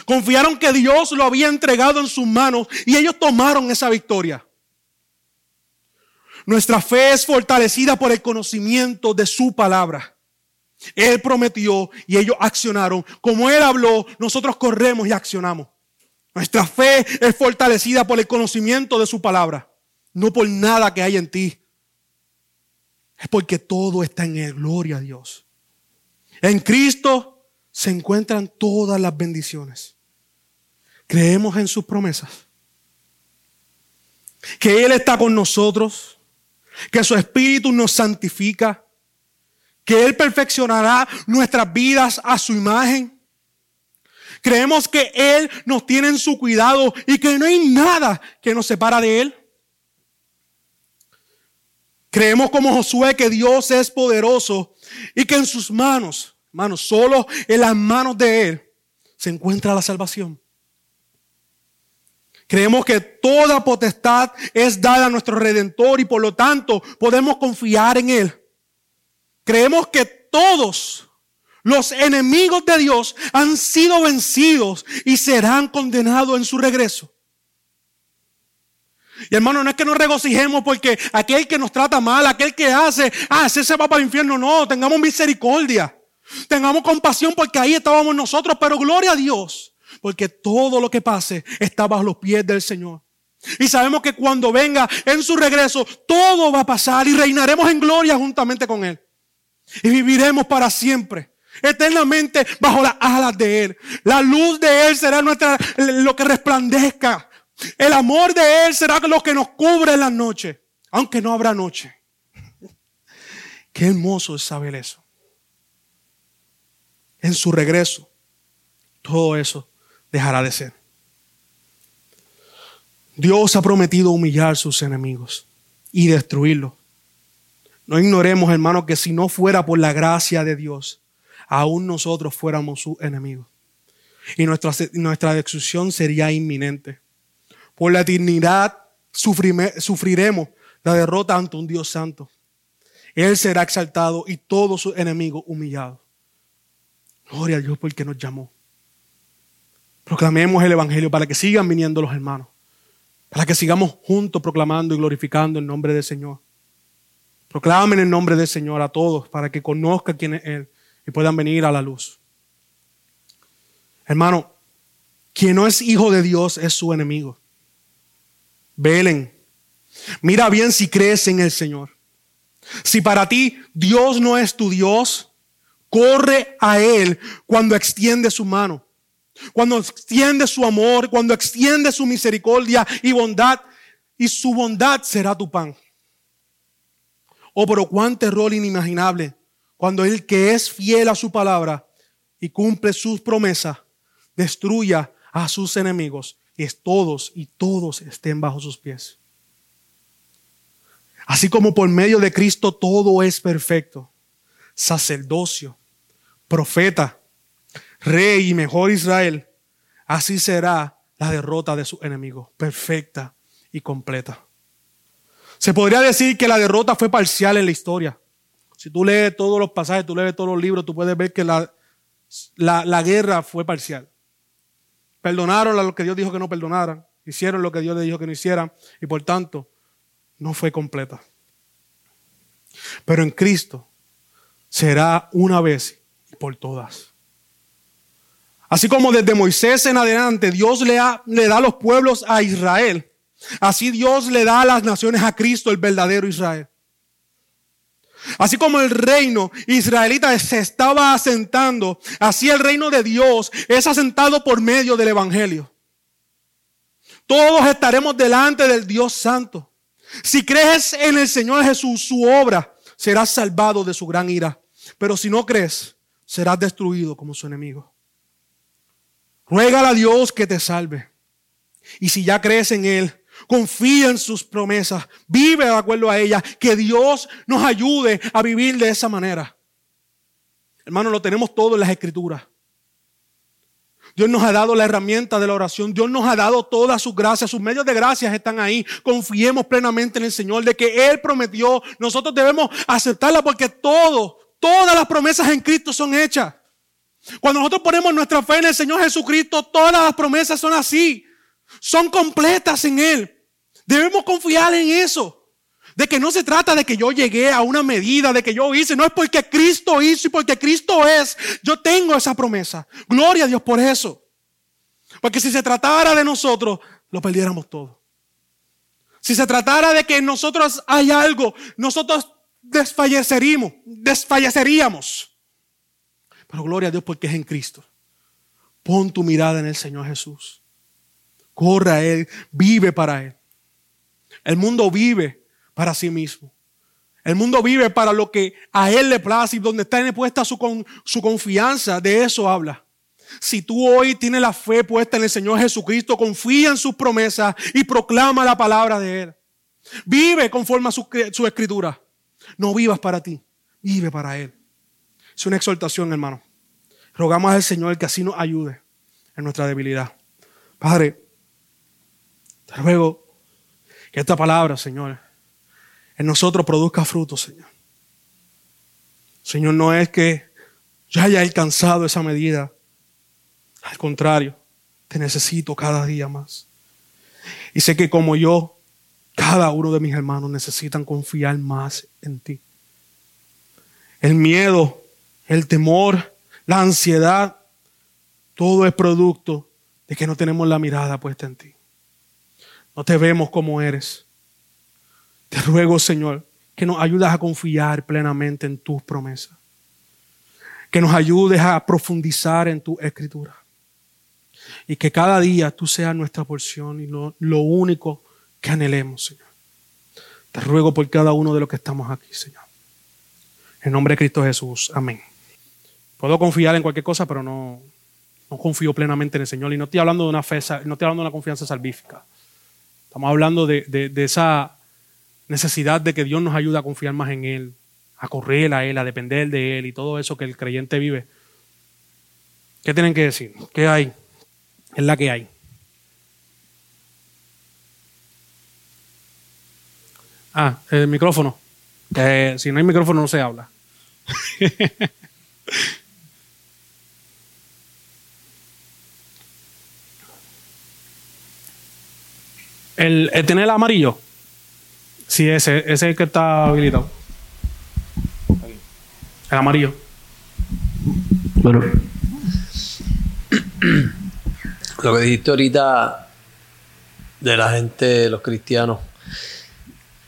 B: Confiaron que Dios lo había entregado en sus manos y ellos tomaron esa victoria. Nuestra fe es fortalecida por el conocimiento de su palabra. Él prometió y ellos accionaron. Como Él habló, nosotros corremos y accionamos. Nuestra fe es fortalecida por el conocimiento de su palabra, no por nada que hay en ti. Es porque todo está en. Gloria a Dios. En Cristo se encuentran todas las bendiciones. Creemos en sus promesas. Que Él está con nosotros. Que su Espíritu nos santifica que Él perfeccionará nuestras vidas a su imagen. Creemos que Él nos tiene en su cuidado y que no hay nada que nos separa de Él. Creemos como Josué que Dios es poderoso y que en sus manos, manos, solo en las manos de Él se encuentra la salvación. Creemos que toda potestad es dada a nuestro Redentor y por lo tanto podemos confiar en Él. Creemos que todos los enemigos de Dios han sido vencidos y serán condenados en su regreso. Y hermano, no es que nos regocijemos porque aquel que nos trata mal, aquel que hace, ah, ese se va para el infierno. No, tengamos misericordia. Tengamos compasión porque ahí estábamos nosotros, pero gloria a Dios, porque todo lo que pase está bajo los pies del Señor. Y sabemos que cuando venga en su regreso, todo va a pasar y reinaremos en gloria juntamente con Él. Y viviremos para siempre. Eternamente bajo las alas de Él. La luz de Él será nuestra, lo que resplandezca. El amor de Él será lo que nos cubre en la noche. Aunque no habrá noche. Qué hermoso es saber eso. En su regreso, todo eso dejará de ser. Dios ha prometido humillar a sus enemigos y destruirlos. No ignoremos, hermano, que si no fuera por la gracia de Dios, aún nosotros fuéramos sus enemigos. Y nuestra, nuestra destrucción sería inminente. Por la eternidad sufriremos la derrota ante un Dios santo. Él será exaltado y todos sus enemigos humillados. Gloria a Dios porque nos llamó. Proclamemos el Evangelio para que sigan viniendo los hermanos. Para que sigamos juntos proclamando y glorificando el nombre del Señor. Proclamen el nombre del Señor a todos para que conozcan quién es Él y puedan venir a la luz. Hermano, quien no es hijo de Dios es su enemigo. Velen. Mira bien si crees en el Señor. Si para ti Dios no es tu Dios, corre a Él cuando extiende su mano, cuando extiende su amor, cuando extiende su misericordia y bondad, y su bondad será tu pan. Oh, pero cuán terror inimaginable cuando el que es fiel a su palabra y cumple sus promesas, destruya a sus enemigos y todos y todos estén bajo sus pies. Así como por medio de Cristo todo es perfecto, sacerdocio, profeta, rey y mejor Israel, así será la derrota de sus enemigos, perfecta y completa. Se podría decir que la derrota fue parcial en la historia. Si tú lees todos los pasajes, tú lees todos los libros, tú puedes ver que la, la, guerra fue parcial. Perdonaron a lo que Dios dijo que no perdonaran, hicieron lo que Dios les dijo que no hicieran, y por tanto, no fue completa. Pero en Cristo será una vez y por todas. Así como desde Moisés en adelante Dios le, le da los pueblos a Israel, así Dios le da a las naciones a Cristo, el verdadero Israel. Así como el reino israelita se estaba asentando, así el reino de Dios es asentado por medio del Evangelio. Todos estaremos delante del Dios Santo. Si crees en el Señor Jesús, su obra, serás salvado de su gran ira. Pero si no crees, serás destruido como su enemigo. Ruégale a Dios que te salve. Y si ya crees en Él, confía en sus promesas, vive de acuerdo a ellas, que Dios nos ayude a vivir de esa manera. Hermano, lo tenemos todo en las escrituras. Dios nos ha dado la herramienta de la oración. Dios nos ha dado todas sus gracias. Sus medios de gracias están ahí. Confiemos plenamente en el Señor de que Él prometió. Nosotros debemos aceptarla porque todo, todas las promesas en Cristo son hechas. Cuando nosotros ponemos nuestra fe en el Señor Jesucristo, todas las promesas son así. Son completas en Él. Debemos confiar en eso. De que no se trata de que yo llegué a una medida, de que yo hice, no es porque Cristo hizo y porque Cristo es. Yo tengo esa promesa. Gloria a Dios por eso. Porque si se tratara de nosotros, lo perdiéramos todo. Si se tratara de que en nosotros hay algo, nosotros desfalleceríamos, desfalleceríamos. Pero gloria a Dios porque es en Cristo. Pon tu mirada en el Señor Jesús. Corre a Él, vive para Él. El mundo vive para sí mismo. El mundo vive para lo que a Él le place y donde está puesta su, confianza. De eso habla. Si tú hoy tienes la fe puesta en el Señor Jesucristo, confía en sus promesas y proclama la palabra de Él. Vive conforme a su, su escritura. No vivas para ti, vive para Él. Es una exhortación, hermano. Rogamos al Señor que así nos ayude en nuestra debilidad. Padre, te ruego que esta palabra, Señor, en nosotros produzca fruto, Señor. Señor, no es que yo haya alcanzado esa medida. Al contrario, te necesito cada día más. Y sé que como yo, cada uno de mis hermanos necesitan confiar más en ti. El miedo, el temor, la ansiedad, todo es producto de que no tenemos la mirada puesta en ti. No te vemos como eres. Te ruego, Señor, que nos ayudes a confiar plenamente en tus promesas. Que nos ayudes a profundizar en tu escritura. Y que cada día tú seas nuestra porción y lo, lo único que anhelemos, Señor. Te ruego por cada uno de los que estamos aquí, Señor. En nombre de Cristo Jesús. Amén. Puedo confiar en cualquier cosa, pero no, no confío plenamente en el Señor. Y no estoy hablando de una fe, no estoy hablando de una confianza salvífica. Estamos hablando de, de esa necesidad de que Dios nos ayude a confiar más en Él, a correr a Él, a depender de Él y todo eso que el creyente vive. ¿Qué tienen que decir? ¿Qué hay? Es la que hay. Ah, el micrófono. Que si no hay micrófono no se habla. (laughs) el, el tener el amarillo. Sí, ese, ese es el que está habilitado. El amarillo.
C: Bueno. Lo que dijiste ahorita de la gente, los cristianos,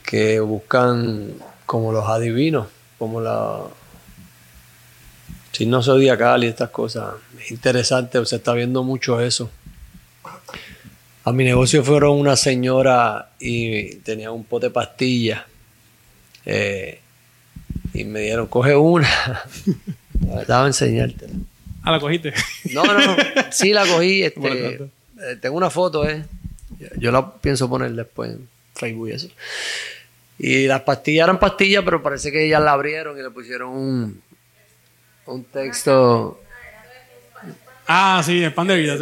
C: que buscan como los adivinos, como la signo zodiacal y estas cosas. Es interesante, se está viendo mucho eso. A mi negocio fueron una señora y tenía un pote de pastillas. Eh, y me dieron, coge una. (laughs) Estaba a enseñártela.
B: Ah, la cogiste.
C: No, no, no. Sí la cogí. (laughs) Este, eh, tengo una foto, ¿eh? Yo la pienso poner después en Facebook y eso. Y las pastillas eran pastillas, pero parece que ellas la abrieron y le pusieron un, un texto.
B: Ah, sí, el pan de vida.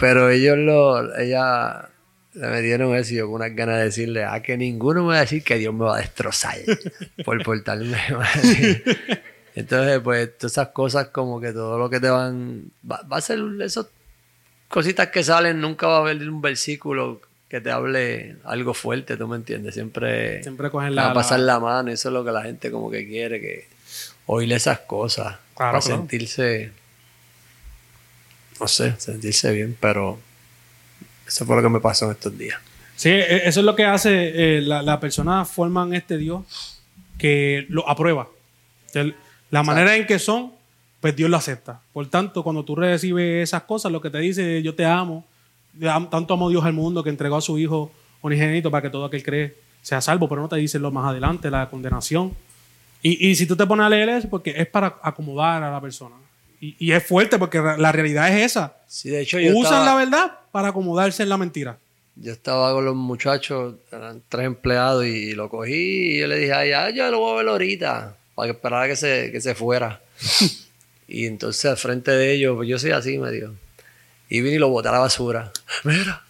C: Pero ellos lo, ella le metieron eso y yo con unas ganas de decirle, a que ninguno me va a decir que Dios me va a destrozar (laughs) por portarme mal. Entonces, pues, todas esas cosas como que todo lo que te van... Va, a ser esas cositas que salen, nunca va a haber un versículo que te hable algo fuerte, ¿tú me entiendes? Siempre,
B: Siempre cogen la,
C: va a pasar la, mano, eso es lo que la gente como que quiere, que oírle esas cosas, para sentirse, no sé, sentirse bien, pero eso fue lo que me pasó en estos días.
B: Sí, e, eso es lo que hace, eh, la, la persona forman este Dios que lo aprueba. La manera en que son, pues Dios lo acepta. Por tanto, cuando tú recibes esas cosas, lo que te dice, yo te amo, tanto amó Dios al mundo que entregó a su Hijo unigénito para que todo aquel cree sea salvo, pero no te dice lo más adelante, la condenación. Y, y si tú te pones a leer eso, porque es para acomodar a la persona. Y, y es fuerte porque la realidad es esa.
C: Sí, de hecho
B: Usan la verdad para acomodarse en la mentira.
C: Yo estaba con los muchachos, eran tres empleados, y lo cogí y yo le dije, ay, ya, yo lo voy a ver ahorita para que esperara que se, que se fuera. (laughs) y entonces al frente de ellos, pues yo soy así, me dijo. Y vine y lo boté a la basura. Mira,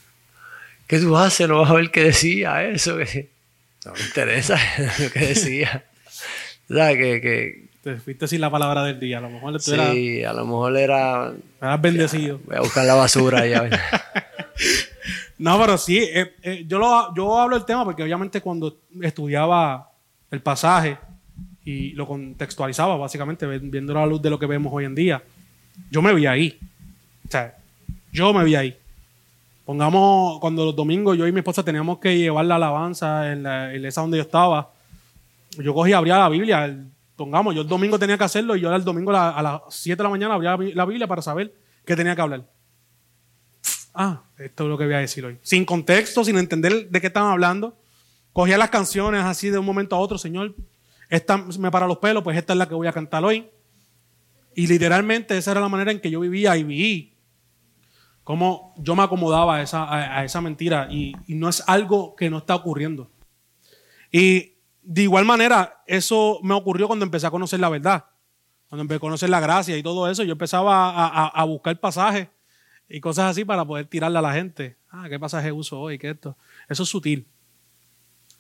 C: ¿qué tú haces? No vas a ver qué decía eso. Que (laughs) no me interesa (laughs) lo que decía. ¿Sabes? Que, que,
B: Te fuiste sin la palabra del día. A lo mejor
C: tú Sí, a lo mejor era.
B: Eras bendecido.
C: voy a buscar la basura ya. (laughs)
B: no, pero sí. Eh, eh, yo, lo, yo hablo del tema porque obviamente cuando estudiaba el pasaje y lo contextualizaba básicamente, viendo la luz de lo que vemos hoy en día. Yo me vi ahí. O sea, yo me vi ahí. Pongamos, cuando los domingos yo y mi esposa teníamos que llevar la alabanza en la iglesia donde yo estaba, yo cogí y abría la Biblia. Pongamos, yo el domingo tenía que hacerlo y yo el domingo a las 7 de la mañana abría la Biblia para saber qué tenía que hablar. Ah, esto es lo que voy a decir hoy. Sin contexto, sin entender de qué estaban hablando. Cogía las canciones así de un momento a otro, Señor, esta me para los pelos, pues esta es la que voy a cantar hoy. Y literalmente esa era la manera en que yo vivía y viví. Cómo yo me acomodaba a esa, a, esa mentira. Y, no es algo que no está ocurriendo. Y de igual manera, eso me ocurrió cuando empecé a conocer la verdad. Cuando empecé a conocer la gracia y todo eso, yo empezaba a, a buscar pasajes y cosas así para poder tirarle a la gente. Ah, ¿qué pasaje uso hoy? ¿Qué esto? Eso es sutil.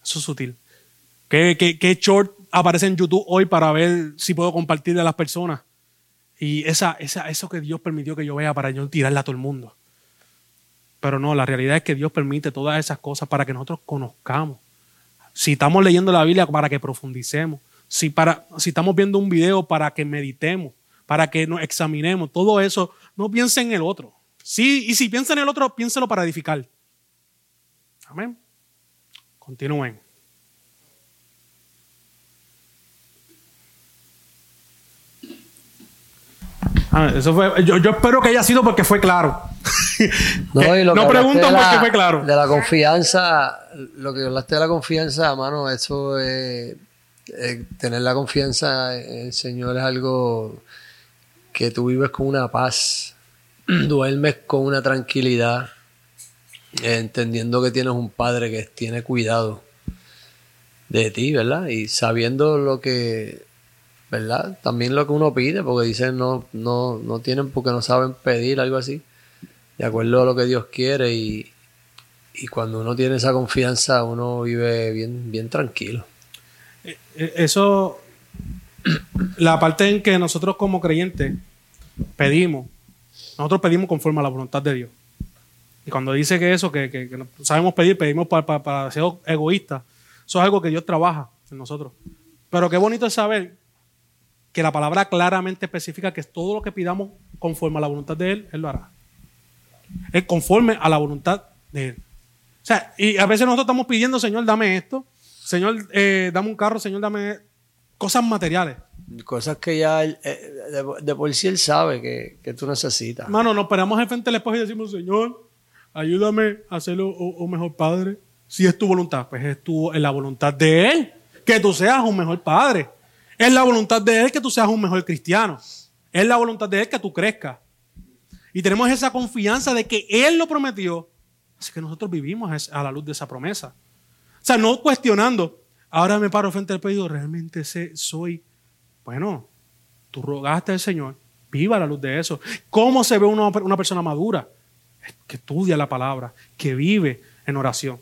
B: Eso es sutil. ¿Qué, qué, qué short aparece en YouTube hoy para ver si puedo compartirle a las personas? Y esa, esa, eso que Dios permitió que yo vea para yo tirarle a todo el mundo. Pero no, la realidad es que Dios permite todas esas cosas para que nosotros conozcamos. Si estamos leyendo la Biblia para que profundicemos. Si, para, si estamos viendo un video para que meditemos, para que nos examinemos. Todo eso, no piense en el otro. Sí, y si piensa en el otro, piénselo para edificar. Amén. Continúen. Ah, eso fue, yo, espero que haya sido porque fue claro.
C: No, pregunto porque fue claro. De la confianza, lo que hablaste de la confianza, mano, eso es, tener la confianza en el Señor es algo que tú vives con una paz, duermes con una tranquilidad, entendiendo que tienes un padre que tiene cuidado de ti, ¿verdad? Y sabiendo lo que ¿verdad? También lo que uno pide, porque dicen no, no, no tienen porque no saben pedir, algo así, de acuerdo a lo que Dios quiere y, y cuando uno tiene esa confianza, uno vive bien, bien tranquilo.
B: Eh, eh, eso, la parte en que nosotros como creyentes pedimos, nosotros pedimos conforme a la voluntad de Dios. Y cuando dice que eso, que, no sabemos pedir, pedimos para, para, ser egoístas, eso es algo que Dios trabaja en nosotros. Pero qué bonito es saber que la palabra claramente especifica que todo lo que pidamos conforme a la voluntad de Él, Él lo hará. Es conforme a la voluntad de Él. O sea, y a veces nosotros estamos pidiendo, Señor, dame esto. Señor, eh, dame un carro. Señor, dame cosas materiales.
C: Cosas que ya eh, de, por sí Él sabe que, tú necesitas.
B: Mano, nos paramos al frente del esposo y decimos, Señor, ayúdame a ser un mejor padre. Si es tu voluntad, pues es tu, es la voluntad de Él que tú seas un mejor padre. Es la voluntad de Él que tú seas un mejor cristiano. Es la voluntad de Él que tú crezcas. Y tenemos esa confianza de que Él lo prometió Así que nosotros vivimos a la luz de esa promesa. O sea, no cuestionando. Ahora me paro frente al pedido, realmente sé, soy. Bueno, tú rogaste al Señor, viva la luz de eso. ¿Cómo se ve una, persona madura? Que estudia la palabra, que vive en oración.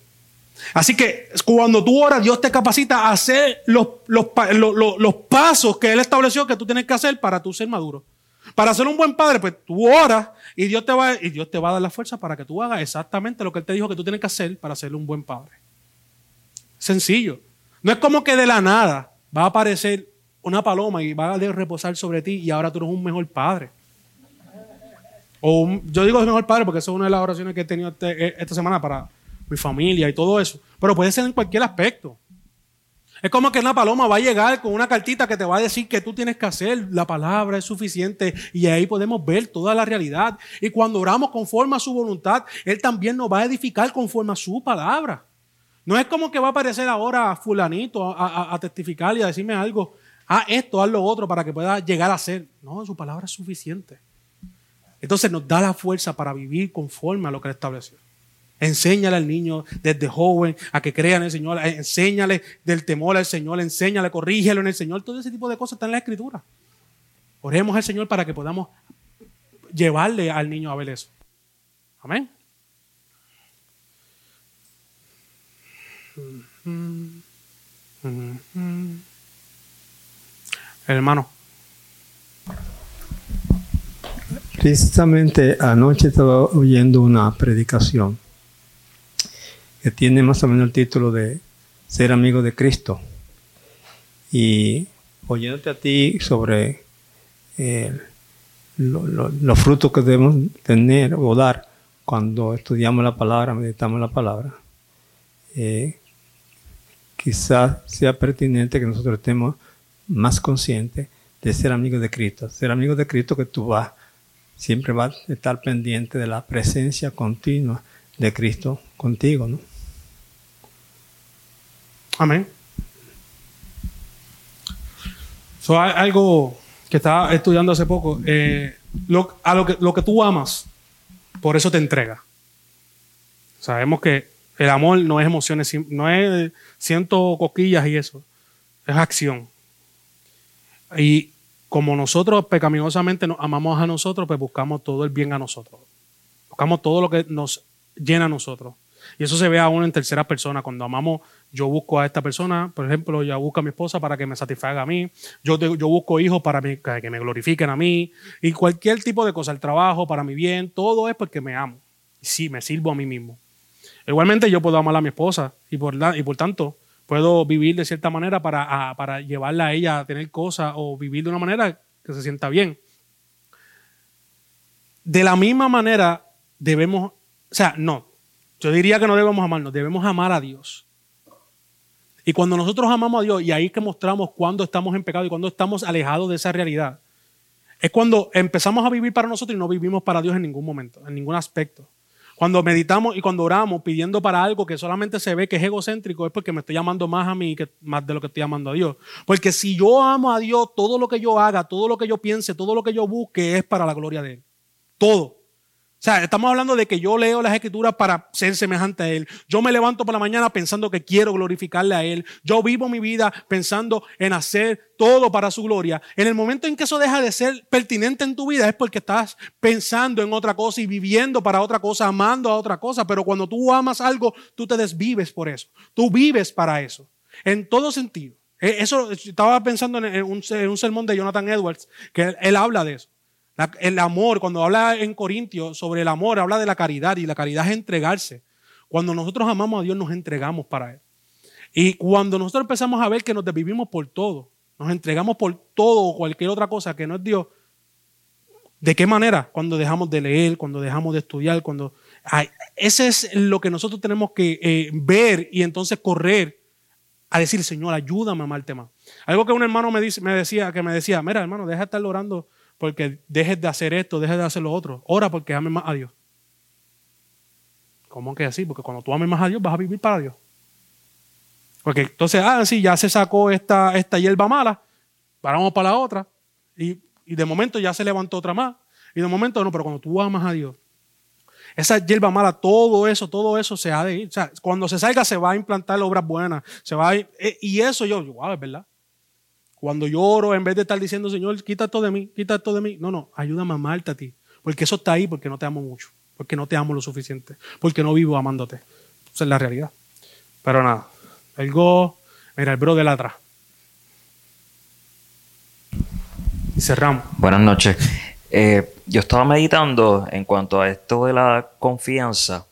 B: Así que cuando tú oras, Dios te capacita a hacer los, los, los, pasos que Él estableció que tú tienes que hacer para tú ser maduro. Para ser un buen padre, pues tú oras y Dios te va, y Dios te va a dar la fuerza para que tú hagas exactamente lo que Él te dijo que tú tienes que hacer para ser un buen padre. Sencillo. No es como que de la nada va a aparecer una paloma y va a reposar sobre ti y ahora tú eres un mejor padre. O yo digo mejor padre porque eso es una de las oraciones que he tenido este, esta semana para mi familia y todo eso. Pero puede ser en cualquier aspecto. Es como que una paloma va a llegar con una cartita que te va a decir que tú tienes que hacer. La palabra es suficiente y ahí podemos ver toda la realidad. Y cuando oramos conforme a su voluntad, Él también nos va a edificar conforme a su palabra. No es como que va a aparecer ahora fulanito a, testificar y a decirme algo. Haz esto, haz lo otro para que pueda llegar a ser. No, su palabra es suficiente. Entonces nos da la fuerza para vivir conforme a lo que Él estableció. Enséñale al niño desde joven a que crea en el Señor. Enséñale del temor al Señor. Enséñale, corrígelo en el Señor. Todo ese tipo de cosas está en la Escritura. Oremos al Señor para que podamos llevarle al niño a ver eso. Amén. Hermano.
D: Precisamente anoche estaba oyendo una predicación que tiene más o menos el título de Ser amigo de Cristo. Y oyéndote a ti sobre eh, los frutos que debemos tener o dar cuando estudiamos la palabra, meditamos la palabra, eh, quizás sea pertinente que nosotros estemos más conscientes de ser amigos de Cristo. Ser amigos de Cristo que tú vas, siempre vas a estar pendiente de la presencia continua de Cristo contigo, ¿no?
B: Amén. So, algo que estaba estudiando hace poco. Eh, lo, a lo que, lo que tú amas, por eso te entrega. Sabemos que el amor no es emociones, no es siento coquillas y eso. Es acción. Y como nosotros pecaminosamente nos amamos a nosotros, pues buscamos todo el bien a nosotros. Buscamos todo lo que nos llena a nosotros. Y eso se ve aún en tercera persona. Cuando amamos, yo busco a esta persona, por ejemplo, yo busco a mi esposa para que me satisfaga a mí. Yo, yo busco hijos para que me glorifiquen a mí. Y cualquier tipo de cosa, el trabajo para mi bien, todo es porque me amo. Sí, me sirvo a mí mismo. Igualmente yo puedo amar a mi esposa y por, y por tanto puedo vivir de cierta manera para, para llevarla a ella a tener cosas o vivir de una manera que se sienta bien. De la misma manera debemos, o sea, no, yo diría que no debemos amarnos, debemos amar a Dios. Y cuando nosotros amamos a Dios, y ahí que mostramos cuando estamos en pecado y cuando estamos alejados de esa realidad, es cuando empezamos a vivir para nosotros y no vivimos para Dios en ningún momento, en ningún aspecto. Cuando meditamos y cuando oramos pidiendo para algo que solamente se ve que es egocéntrico, es porque me estoy llamando más a mí que más de lo que estoy amando a Dios. Porque si yo amo a Dios, todo lo que yo haga, todo lo que yo piense, todo lo que yo busque es para la gloria de Él. Todo. Sea, estamos hablando de que yo leo las escrituras para ser semejante a Él. Yo me levanto por la mañana pensando que quiero glorificarle a Él. Yo vivo mi vida pensando en hacer todo para su gloria. En el momento en que eso deja de ser pertinente en tu vida es porque estás pensando en otra cosa y viviendo para otra cosa, amando a otra cosa. Pero cuando tú amas algo, tú te desvives por eso. Tú vives para eso. En todo sentido. E, eso estaba pensando en un, sermón de Jonathan Edwards, que él habla de eso el amor, cuando habla en Corintios sobre el amor, habla de la caridad y la caridad es entregarse. Cuando nosotros amamos a Dios, nos entregamos para Él. Y cuando nosotros empezamos a ver que nos desvivimos por todo, nos entregamos por todo o cualquier otra cosa que no es Dios, ¿de qué manera? Cuando dejamos de leer, cuando dejamos de estudiar, cuando... ese es lo que nosotros tenemos que eh, ver y entonces correr a decir, Señor, ayúdame a amarte más. Algo que un hermano me, dice, me decía, que me decía, mira hermano, deja de estar orando porque dejes de hacer esto, dejes de hacer lo otro. Ora porque ames más a Dios. ¿Cómo que así? Porque cuando tú ames más a Dios vas a vivir para Dios. Porque entonces, ah, sí, ya se sacó esta, esta hierba mala, paramos para la otra, y, de momento ya se levantó otra más, y de momento no, pero cuando tú amas a Dios, esa hierba mala, todo eso, todo eso se ha de ir. O sea, cuando se salga se va a implantar obras buenas, se va a eh, y eso yo, wow, es verdad. Cuando lloro, en vez de estar diciendo, Señor, quita esto de mí, quita esto de mí. No, no, ayúdame a amarte a ti. Porque eso está ahí porque no te amo mucho. Porque no te amo lo suficiente. Porque no vivo amándote. Esa es la realidad. Pero nada. El go, mira, el bro de la atrás. Y cerramos.
E: Buenas noches. Eh, yo estaba meditando en cuanto a esto de la confianza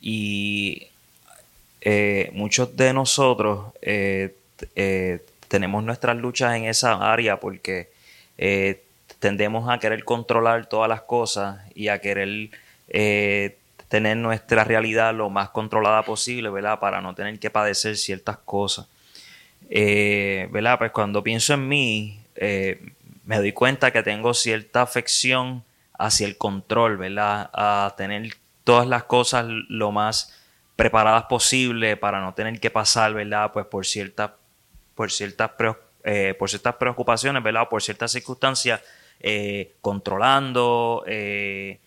E: y eh, muchos de nosotros eh, tenemos nuestras luchas en esa área porque eh, tendemos a querer controlar todas las cosas y a querer eh, tener nuestra realidad lo más controlada posible, ¿verdad? Para no tener que padecer ciertas cosas. Eh, ¿Verdad? Pues cuando pienso en mí, me doy cuenta que tengo cierta afección hacia el control, ¿verdad? A tener todas las cosas lo más preparadas posible para no tener que pasar, ¿verdad? Pues por ciertas por ciertas, eh, por ciertas preocupaciones, ¿verdad? por ciertas circunstancias, eh, controlando, eh,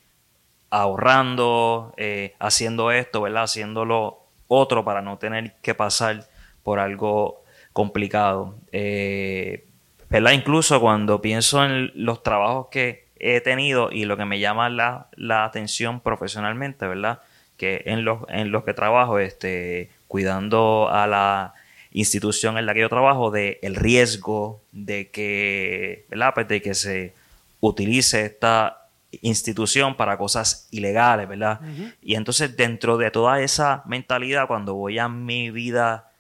E: ahorrando, haciendo esto, ¿verdad? Haciéndolo otro para no tener que pasar por algo complicado. ¿verdad? Incluso cuando pienso en los trabajos que he tenido y lo que me llama la, la atención profesionalmente, ¿verdad? Que en los, en los que trabajo, este, cuidando a la institución en la que yo trabajo de el riesgo de que, ¿verdad? Pues de que se utilice esta institución para cosas ilegales, ¿verdad? Y entonces dentro de toda esa mentalidad, cuando voy a mi vida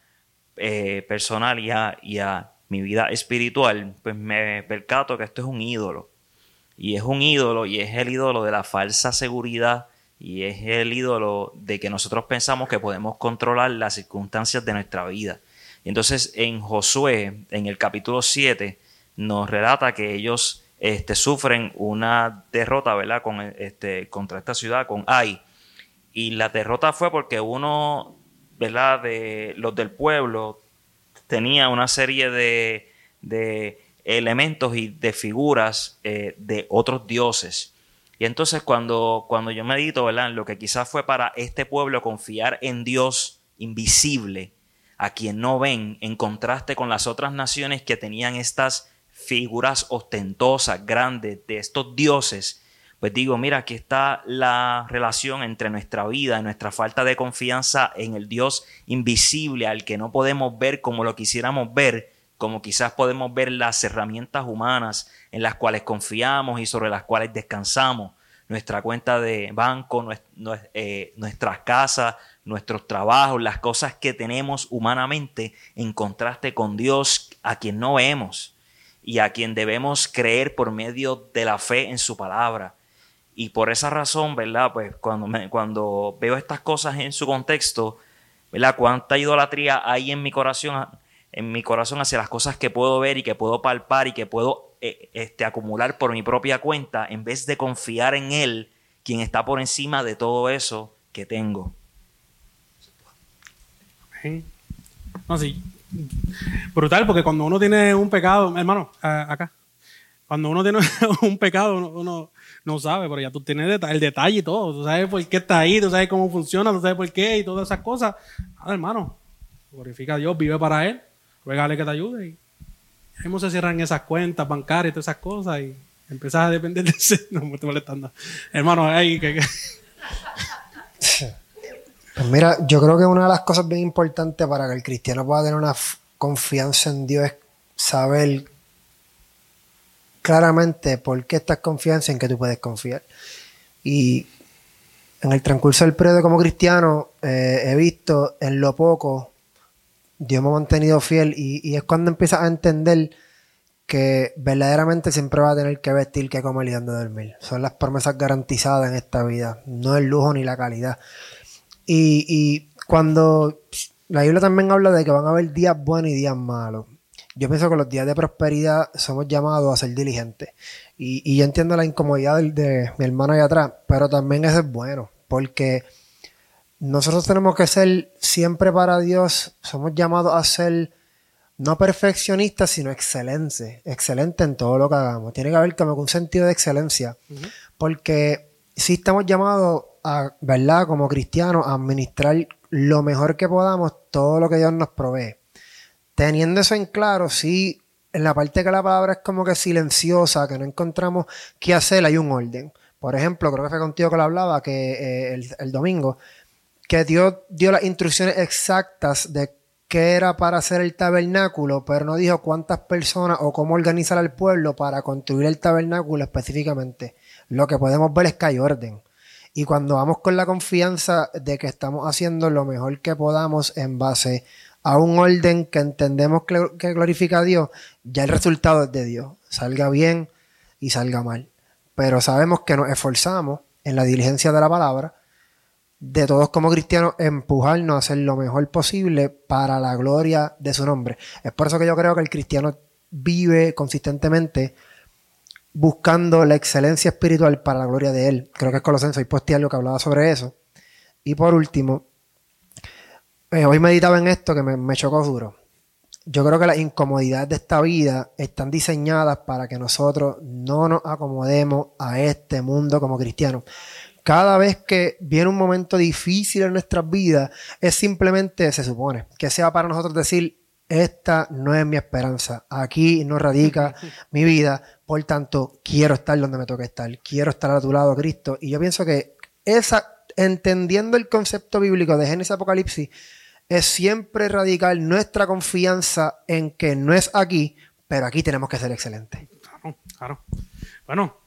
E: eh, personal y a, y a mi vida espiritual, pues me percato que esto es un ídolo. Y es un ídolo y es el ídolo de la falsa seguridad y es el ídolo de que nosotros pensamos que podemos controlar las circunstancias de nuestra vida. Entonces en Josué, en el capítulo 7, nos relata que ellos este, sufren una derrota, ¿verdad? Con, este, contra esta ciudad, con Ai. Y la derrota fue porque uno, ¿verdad? De los del pueblo tenía una serie de, elementos y de figuras eh, de otros dioses. Y entonces cuando, cuando yo medito, ¿verdad? lo que quizás fue para este pueblo confiar en Dios invisible, a quien no ven, en contraste con las otras naciones que tenían estas figuras ostentosas, grandes, de estos dioses, pues digo, mira, aquí está la relación entre nuestra vida y nuestra falta de confianza en el Dios invisible, al que no podemos ver como lo quisiéramos ver, como quizás podemos ver las herramientas humanas en las cuales confiamos y sobre las cuales descansamos, nuestra cuenta de banco, eh, nuestras casas, nuestros trabajos, las cosas que tenemos humanamente en contraste con Dios a quien no vemos y a quien debemos creer por medio de la fe en su palabra. Y por esa razón, ¿verdad? Pues cuando, cuando veo estas cosas en su contexto, ¿verdad? Cuánta idolatría hay en mi corazón, en mi corazón hacia las cosas que puedo ver y que puedo palpar y que puedo eh, este, acumular por mi propia cuenta, en vez de confiar en Él, quien está por encima de todo eso que tengo.
B: No, sí. Brutal, porque cuando uno tiene un pecado, hermano, acá, cuando uno tiene (laughs) un pecado, uno, no sabe, pero ya tú tienes el detalle y todo. Tú sabes por qué está ahí, tú sabes cómo funciona, tú sabes por qué y todas esas cosas. Ah, hermano, glorifica a Dios, vive para Él, ruégale que te ayude. Y ahí se cierran esas cuentas bancarias y todas esas cosas y empiezas a depender de ese. (laughs) No me estoy molestando. Hermano, ahí que.
F: Pues mira, yo creo que una de las cosas bien importantes para que el cristiano pueda tener una confianza en Dios es saber claramente por qué estás confianza en que tú puedes confiar. Y en el transcurso del periodo como cristiano eh, he visto en lo poco, Dios me ha mantenido fiel y, es cuando empiezas a entender que verdaderamente siempre va a tener que vestir, que comer y dónde dormir. Son las promesas garantizadas en esta vida, no el lujo ni la calidad. Y, y cuando la Biblia también habla de que van a haber días buenos y días malos yo pienso que los días de prosperidad somos llamados a ser diligentes. Y, y yo entiendo la incomodidad de, mi hermano allá atrás, pero también eso es bueno, porque nosotros tenemos que ser siempre para Dios, somos llamados a ser no perfeccionistas, sino excelentes, excelentes en todo lo que hagamos. Tiene que haber como un sentido de excelencia, porque si estamos llamados ¿verdad? Como cristianos, a administrar lo mejor que podamos todo lo que Dios nos provee teniendo eso en claro, sí, en la parte que la palabra es como que silenciosa, que no encontramos qué hacer, hay un orden. Por ejemplo, creo que fue contigo que lo hablaba, que eh, el, domingo, que Dios dio las instrucciones exactas de qué era para hacer el tabernáculo, pero no dijo cuántas personas o cómo organizar al pueblo para construir el tabernáculo específicamente. Lo que podemos ver es que hay orden. Y cuando vamos con la confianza de que estamos haciendo lo mejor que podamos en base a un orden que entendemos que glorifica a Dios, ya el resultado es de Dios, salga bien y salga mal. Pero sabemos que nos esforzamos en la diligencia de la palabra, de todos como cristianos, empujarnos a hacer lo mejor posible para la gloria de su nombre. Es por eso que yo creo que el cristiano vive consistentemente buscando la excelencia espiritual para la gloria de Él. Creo que es Colosenses y posté algo que hablaba sobre eso. Y por último, eh, hoy meditaba en esto que me, chocó duro. Yo creo que las incomodidades de esta vida están diseñadas para que nosotros no nos acomodemos a este mundo como cristianos. Cada vez que viene un momento difícil en nuestras vidas, es simplemente, se supone, que sea para nosotros decir, esta no es mi esperanza, aquí no radica (laughs) mi vida, por tanto, quiero estar donde me toca estar, quiero estar a tu lado, Cristo. Y yo pienso que esa, entendiendo el concepto bíblico de Génesis Apocalipsis, es siempre radical nuestra confianza en que no es aquí, pero aquí tenemos que ser excelentes.
B: Claro, claro. Bueno,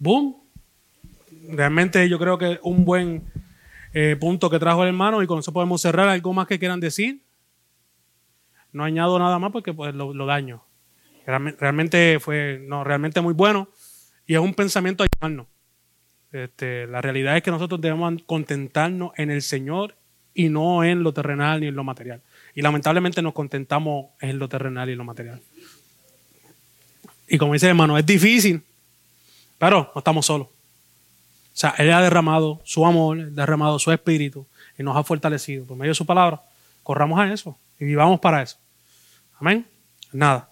B: boom. Realmente yo creo que un buen eh, punto que trajo el hermano y con eso podemos cerrar. ¿Algo más que quieran decir? No añado nada más porque pues, lo, daño. Realmente fue no, realmente muy bueno y es un pensamiento a llamarnos. Este, la realidad es que nosotros debemos contentarnos en el Señor y no en lo terrenal ni en lo material. Y lamentablemente nos contentamos en lo terrenal y en lo material. Y como dice hermano, es difícil, pero no estamos solos. O sea, Él ha derramado su amor, derramado su espíritu y nos ha fortalecido por medio de su palabra. Corramos a eso y vivamos para eso. Amén. Nada.